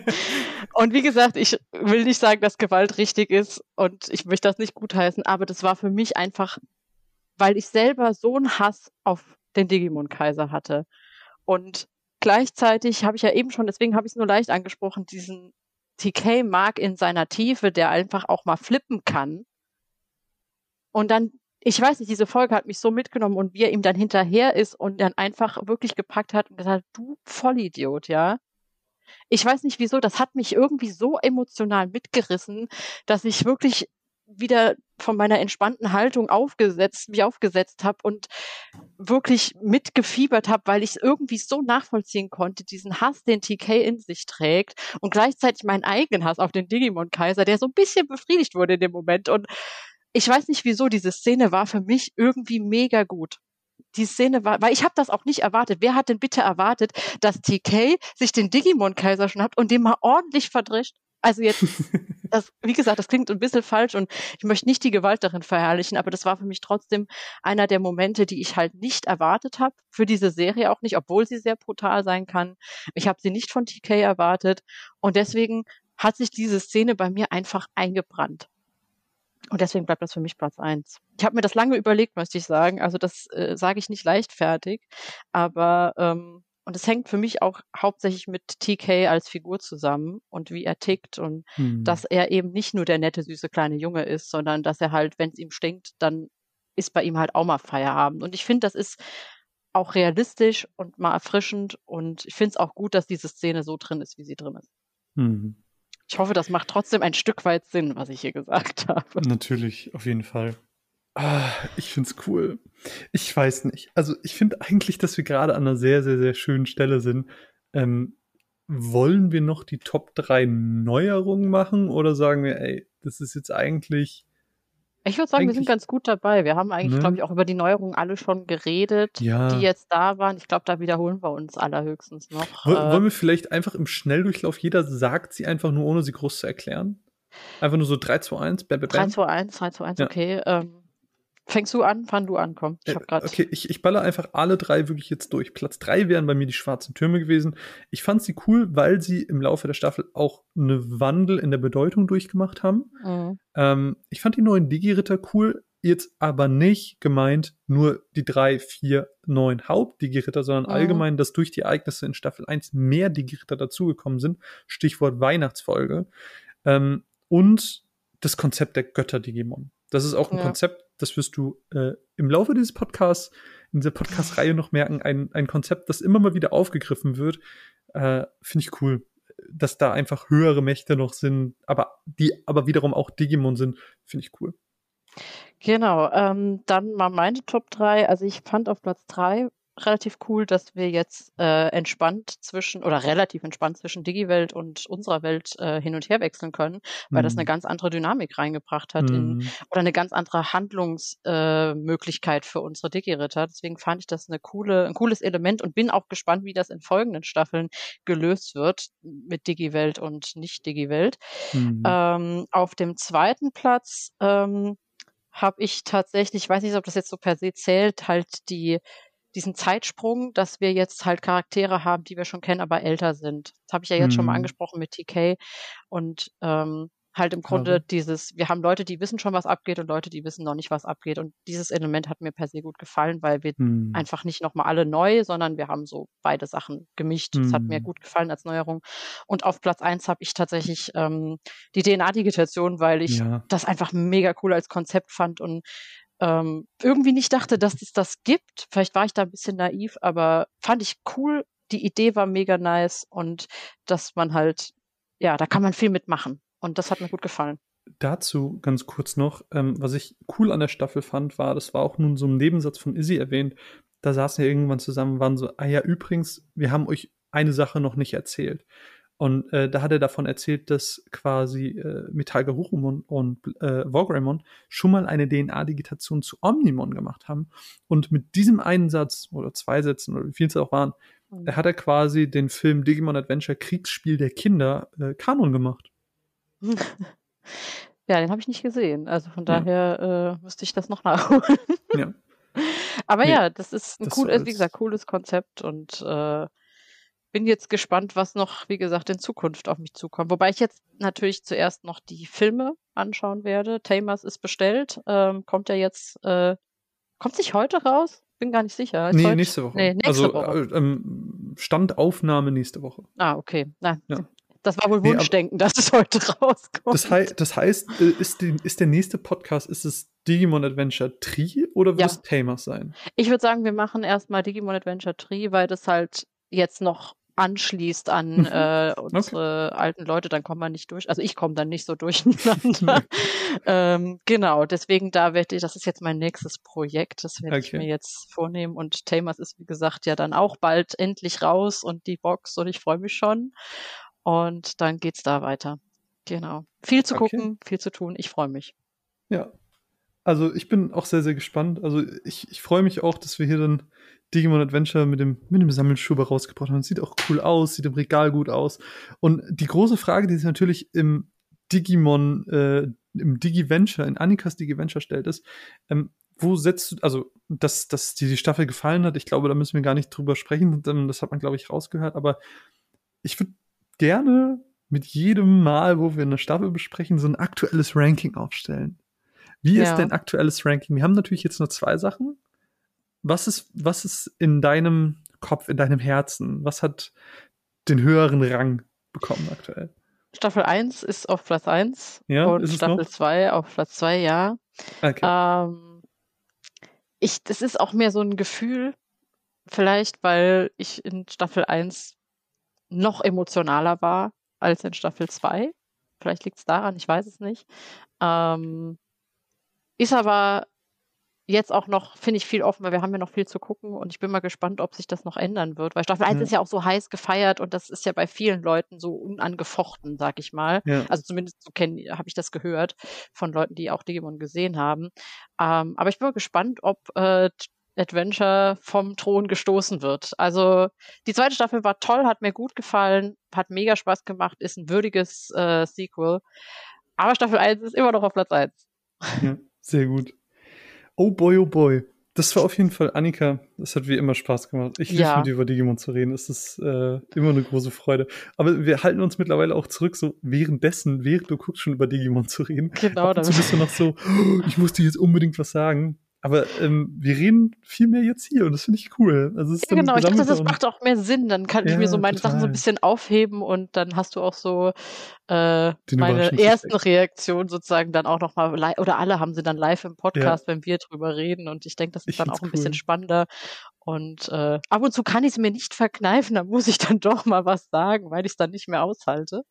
[laughs] und wie gesagt, ich will nicht sagen, dass Gewalt richtig ist und ich möchte das nicht gutheißen, aber das war für mich einfach weil ich selber so einen Hass auf den Digimon-Kaiser hatte. Und gleichzeitig habe ich ja eben schon, deswegen habe ich es nur leicht angesprochen, diesen TK mag in seiner Tiefe, der einfach auch mal flippen kann. Und dann, ich weiß nicht, diese Folge hat mich so mitgenommen und wie er ihm dann hinterher ist und dann einfach wirklich gepackt hat und gesagt, du Vollidiot, ja. Ich weiß nicht wieso, das hat mich irgendwie so emotional mitgerissen, dass ich wirklich wieder von meiner entspannten Haltung aufgesetzt, mich aufgesetzt habe und wirklich mitgefiebert habe, weil ich es irgendwie so nachvollziehen konnte, diesen Hass, den TK in sich trägt und gleichzeitig meinen eigenen Hass auf den Digimon-Kaiser, der so ein bisschen befriedigt wurde in dem Moment. Und ich weiß nicht wieso, diese Szene war für mich irgendwie mega gut. Die Szene war, weil ich habe das auch nicht erwartet. Wer hat denn bitte erwartet, dass TK sich den Digimon-Kaiser schnappt und den mal ordentlich verdrischt? Also jetzt, [laughs] das, wie gesagt, das klingt ein bisschen falsch und ich möchte nicht die Gewalt darin verherrlichen, aber das war für mich trotzdem einer der Momente, die ich halt nicht erwartet habe, für diese Serie auch nicht, obwohl sie sehr brutal sein kann. Ich habe sie nicht von TK erwartet und deswegen hat sich diese Szene bei mir einfach eingebrannt. Und deswegen bleibt das für mich Platz eins. Ich habe mir das lange überlegt, möchte ich sagen. Also das äh, sage ich nicht leichtfertig, aber ähm, und es hängt für mich auch hauptsächlich mit TK als Figur zusammen und wie er tickt und mhm. dass er eben nicht nur der nette, süße kleine Junge ist, sondern dass er halt, wenn es ihm stinkt, dann ist bei ihm halt auch mal Feierabend. Und ich finde, das ist auch realistisch und mal erfrischend und ich finde es auch gut, dass diese Szene so drin ist, wie sie drin ist. Mhm. Ich hoffe, das macht trotzdem ein Stück weit Sinn, was ich hier gesagt [laughs] habe. Natürlich, auf jeden Fall. Ah, ich find's cool. Ich weiß nicht. Also ich finde eigentlich, dass wir gerade an einer sehr, sehr, sehr schönen Stelle sind. Ähm, wollen wir noch die Top 3 Neuerungen machen oder sagen wir, ey, das ist jetzt eigentlich ich würde sagen, wir sind ganz gut dabei. Wir haben eigentlich, ne? glaube ich, auch über die Neuerungen alle schon geredet, ja. die jetzt da waren. Ich glaube, da wiederholen wir uns allerhöchstens noch. Woll, äh, wollen wir vielleicht einfach im Schnelldurchlauf, jeder sagt sie einfach nur, ohne sie groß zu erklären? Einfach nur so 3, 2, 1, bam, bam, 3, 2, 1, 3, 2, 1, ja. okay. Ähm, Fängst du an? Fang du an, komm. Ich hab grad okay, ich, ich baller einfach alle drei wirklich jetzt durch. Platz drei wären bei mir die schwarzen Türme gewesen. Ich fand sie cool, weil sie im Laufe der Staffel auch eine Wandel in der Bedeutung durchgemacht haben. Mhm. Ähm, ich fand die neuen Digi-Ritter cool, jetzt aber nicht gemeint nur die drei, vier, neun Haupt-Digi-Ritter, sondern mhm. allgemein, dass durch die Ereignisse in Staffel 1 mehr Digi-Ritter dazugekommen sind. Stichwort Weihnachtsfolge. Ähm, und das Konzept der Götter-Digimon. Das ist auch ein ja. Konzept, das wirst du äh, im Laufe dieses Podcasts, in dieser Podcast-Reihe noch merken, ein, ein Konzept, das immer mal wieder aufgegriffen wird. Äh, Finde ich cool, dass da einfach höhere Mächte noch sind, aber die aber wiederum auch Digimon sind, finde ich cool. Genau, ähm, dann mal meine Top 3. Also ich fand auf Platz 3 relativ cool, dass wir jetzt äh, entspannt zwischen oder relativ entspannt zwischen Digi-Welt und unserer Welt äh, hin und her wechseln können, weil mhm. das eine ganz andere Dynamik reingebracht hat mhm. in, oder eine ganz andere Handlungsmöglichkeit äh, für unsere Digi-Ritter. Deswegen fand ich das eine coole, ein cooles Element und bin auch gespannt, wie das in folgenden Staffeln gelöst wird mit Digi-Welt und nicht Digi-Welt. Mhm. Ähm, auf dem zweiten Platz ähm, habe ich tatsächlich, ich weiß nicht, ob das jetzt so per se zählt, halt die diesen Zeitsprung, dass wir jetzt halt Charaktere haben, die wir schon kennen, aber älter sind. Das habe ich ja jetzt mhm. schon mal mhm. angesprochen mit TK. Und ähm, halt im Grunde okay. dieses, wir haben Leute, die wissen schon, was abgeht und Leute, die wissen noch nicht, was abgeht. Und dieses Element hat mir per se gut gefallen, weil wir mhm. einfach nicht nochmal alle neu, sondern wir haben so beide Sachen gemischt. Mhm. Das hat mir hm. gut gefallen als Neuerung. Und auf Platz eins habe ich tatsächlich ähm, die DNA-Digitation, weil ich ja. das einfach mega cool als Konzept fand und ähm, irgendwie nicht dachte, dass es das gibt. Vielleicht war ich da ein bisschen naiv, aber fand ich cool. Die Idee war mega nice und dass man halt, ja, da kann man viel mitmachen. Und das hat mir gut gefallen. Dazu ganz kurz noch, ähm, was ich cool an der Staffel fand, war, das war auch nun so ein Nebensatz von Izzy erwähnt, da saßen wir irgendwann zusammen, waren so, ah ja, übrigens, wir haben euch eine Sache noch nicht erzählt. Und äh, da hat er davon erzählt, dass quasi äh, Metalga Hurumon und äh, Vorgreymon schon mal eine DNA-Digitation zu Omnimon gemacht haben. Und mit diesem einen Satz oder zwei Sätzen oder wie viel es auch waren, mhm. hat er quasi den Film Digimon Adventure Kriegsspiel der Kinder äh, Kanon gemacht. [laughs] Ja, den habe ich nicht gesehen. Also von daher ja. äh, müsste ich das noch nachholen. ja. [laughs] Aber nee, ja, das ist ein cool, wie gesagt, cooles Konzept und äh, bin jetzt gespannt, was noch, wie gesagt, in Zukunft auf mich zukommt. Wobei ich jetzt natürlich zuerst noch die Filme anschauen werde. Tamers ist bestellt, ähm, kommt ja jetzt äh, Kommt sich heute raus? Bin gar nicht sicher. Ist nee, heute? nächste Woche. Nee, nächste also, Woche. Äh, ähm, Standaufnahme nächste Woche. Ah, okay. Na, ja. Das war wohl Wunschdenken, nee, dass es heute [laughs] rauskommt. Das, hei das heißt, äh, ist, die, ist, der nächste Podcast, ist es Digimon Adventure Tree oder wird ja. es Tamers sein? Ich würde sagen, wir machen erstmal Digimon Adventure Tree, weil das halt jetzt noch anschließt an mhm. äh, unsere okay. alten Leute, dann kommt man nicht durch. Also ich komme dann nicht so durcheinander. [laughs] ähm, genau, deswegen da werde ich, das ist jetzt mein nächstes Projekt, das werde okay. ich mir jetzt vornehmen. Und Tamers ist, wie gesagt, ja dann auch bald endlich raus und die Box und ich freue mich schon. Und dann geht's da weiter. Genau. Viel zu okay. gucken, viel zu tun. Ich freue mich. Ja. Also ich bin auch sehr, sehr gespannt. Also ich, ich freue mich auch, dass wir hier dann Digimon Adventure mit dem, mit dem Sammelschuber rausgebracht haben. Sieht auch cool aus, sieht im Regal gut aus. Und die große Frage, die sich natürlich im Digimon, äh, im Digiventure, in Annikas Digiventure stellt, ist, ähm, wo setzt du, also, dass, dass dir die Staffel gefallen hat, ich glaube, da müssen wir gar nicht drüber sprechen, das hat man, glaube ich, rausgehört, aber ich würde gerne mit jedem Mal, wo wir eine Staffel besprechen, so ein aktuelles Ranking aufstellen. Wie ja. ist dein aktuelles Ranking? Wir haben natürlich jetzt nur zwei Sachen, was ist, was ist in deinem Kopf, in deinem Herzen? Was hat den höheren Rang bekommen aktuell? Staffel 1 ist auf Platz 1 ja, und Staffel 2 auf Platz 2, ja. Okay. Ähm, ich, das ist auch mehr so ein Gefühl, vielleicht, weil ich in Staffel 1 noch emotionaler war als in Staffel 2. Vielleicht liegt es daran, ich weiß es nicht. Ähm, ist aber jetzt auch noch, finde ich, viel offen, weil wir haben ja noch viel zu gucken und ich bin mal gespannt, ob sich das noch ändern wird, weil Staffel 1 ja. ist ja auch so heiß gefeiert und das ist ja bei vielen Leuten so unangefochten, sag ich mal. Ja. Also zumindest so habe ich das gehört von Leuten, die auch Digimon gesehen haben. Ähm, aber ich bin mal gespannt, ob äh, Adventure vom Thron gestoßen wird. Also die zweite Staffel war toll, hat mir gut gefallen, hat mega Spaß gemacht, ist ein würdiges äh, Sequel. Aber Staffel 1 ist immer noch auf Platz 1. Ja, sehr gut. Oh boy, oh boy. Das war auf jeden Fall, Annika, das hat wie immer Spaß gemacht. Ich liebe ja. mit dir über Digimon zu reden. Es ist äh, immer eine große Freude. Aber wir halten uns mittlerweile auch zurück, so währenddessen, während du guckst, schon über Digimon zu reden. Genau. Ab und zu bist du noch so, oh, [laughs] ich muss dir jetzt unbedingt was sagen. Aber ähm, wir reden viel mehr jetzt hier und das finde ich cool. Also ja, genau, ich dachte, das macht auch mehr Sinn. Dann kann ja, ich mir so meine total. Sachen so ein bisschen aufheben und dann hast du auch so äh, meine ersten Reaktionen sozusagen dann auch nochmal live, oder alle haben sie dann live im Podcast, ja. wenn wir drüber reden. Und ich denke, das ist ich dann auch ein cool. bisschen spannender. Und äh, ab und zu kann ich es mir nicht verkneifen, da muss ich dann doch mal was sagen, weil ich es dann nicht mehr aushalte.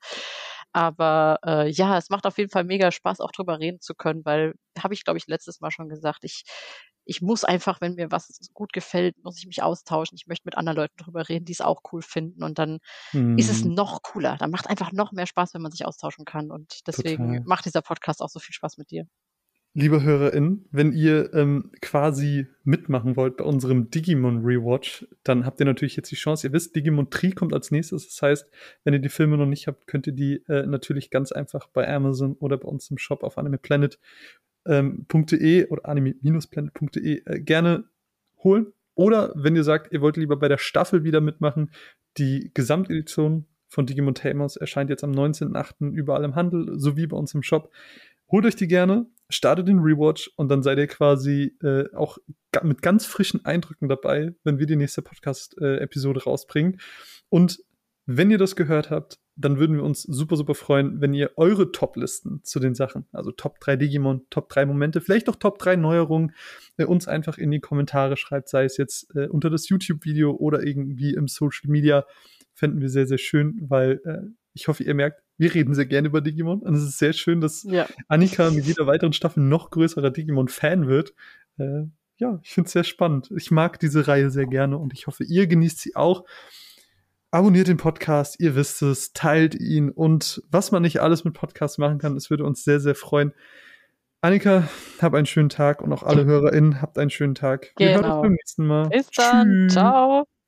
Aber äh, ja, es macht auf jeden Fall mega Spaß, auch drüber reden zu können, weil, habe ich, glaube ich, letztes Mal schon gesagt, ich, ich muss einfach, wenn mir was gut gefällt, muss ich mich austauschen. Ich möchte mit anderen Leuten drüber reden, die es auch cool finden. Und dann mhm. ist es mhm. noch cooler. Dann macht einfach noch mehr Spaß, wenn man sich austauschen kann. Und deswegen Total. macht dieser Podcast auch so viel Spaß mit dir. Liebe HörerInnen, wenn ihr ähm, quasi mitmachen wollt bei unserem Digimon Rewatch, dann habt ihr natürlich jetzt die Chance. Ihr wisst, Digimon Tree kommt als nächstes. Das heißt, wenn ihr die Filme noch nicht habt, könnt ihr die äh, natürlich ganz einfach bei Amazon oder bei uns im Shop auf animeplanet.de ähm, oder anime-planet.de äh, gerne holen. Oder wenn ihr sagt, ihr wollt lieber bei der Staffel wieder mitmachen, die Gesamtedition von Digimon Tamers erscheint jetzt am 19.8. überall im Handel sowie bei uns im Shop. Holt euch die gerne startet den Rewatch und dann seid ihr quasi äh, auch mit ganz frischen Eindrücken dabei, wenn wir die nächste Podcast-Episode äh, rausbringen. Und wenn ihr das gehört habt, dann würden wir uns super, super freuen, wenn ihr eure Top-Listen zu den Sachen, also Top 3 Digimon, Top 3 Momente, vielleicht auch Top 3 Neuerungen, äh, uns einfach in die Kommentare schreibt, sei es jetzt äh, unter das YouTube-Video oder irgendwie im Social Media. Fänden wir sehr, sehr schön, weil äh, ich hoffe, ihr merkt, wir reden sehr gerne über Digimon. Und es ist sehr schön, dass ja. Annika mit jeder weiteren Staffel noch größerer Digimon-Fan wird. Äh, ja, ich finde es sehr spannend. Ich mag diese Reihe sehr gerne und ich hoffe, ihr genießt sie auch. Abonniert den Podcast, ihr wisst es, teilt ihn und was man nicht alles mit Podcasts machen kann, es würde uns sehr, sehr freuen. Annika, hab einen schönen Tag und auch alle [laughs] HörerInnen, habt einen schönen Tag. Wir genau. hören uns beim nächsten Mal. Bis dann. Tschüss. Ciao.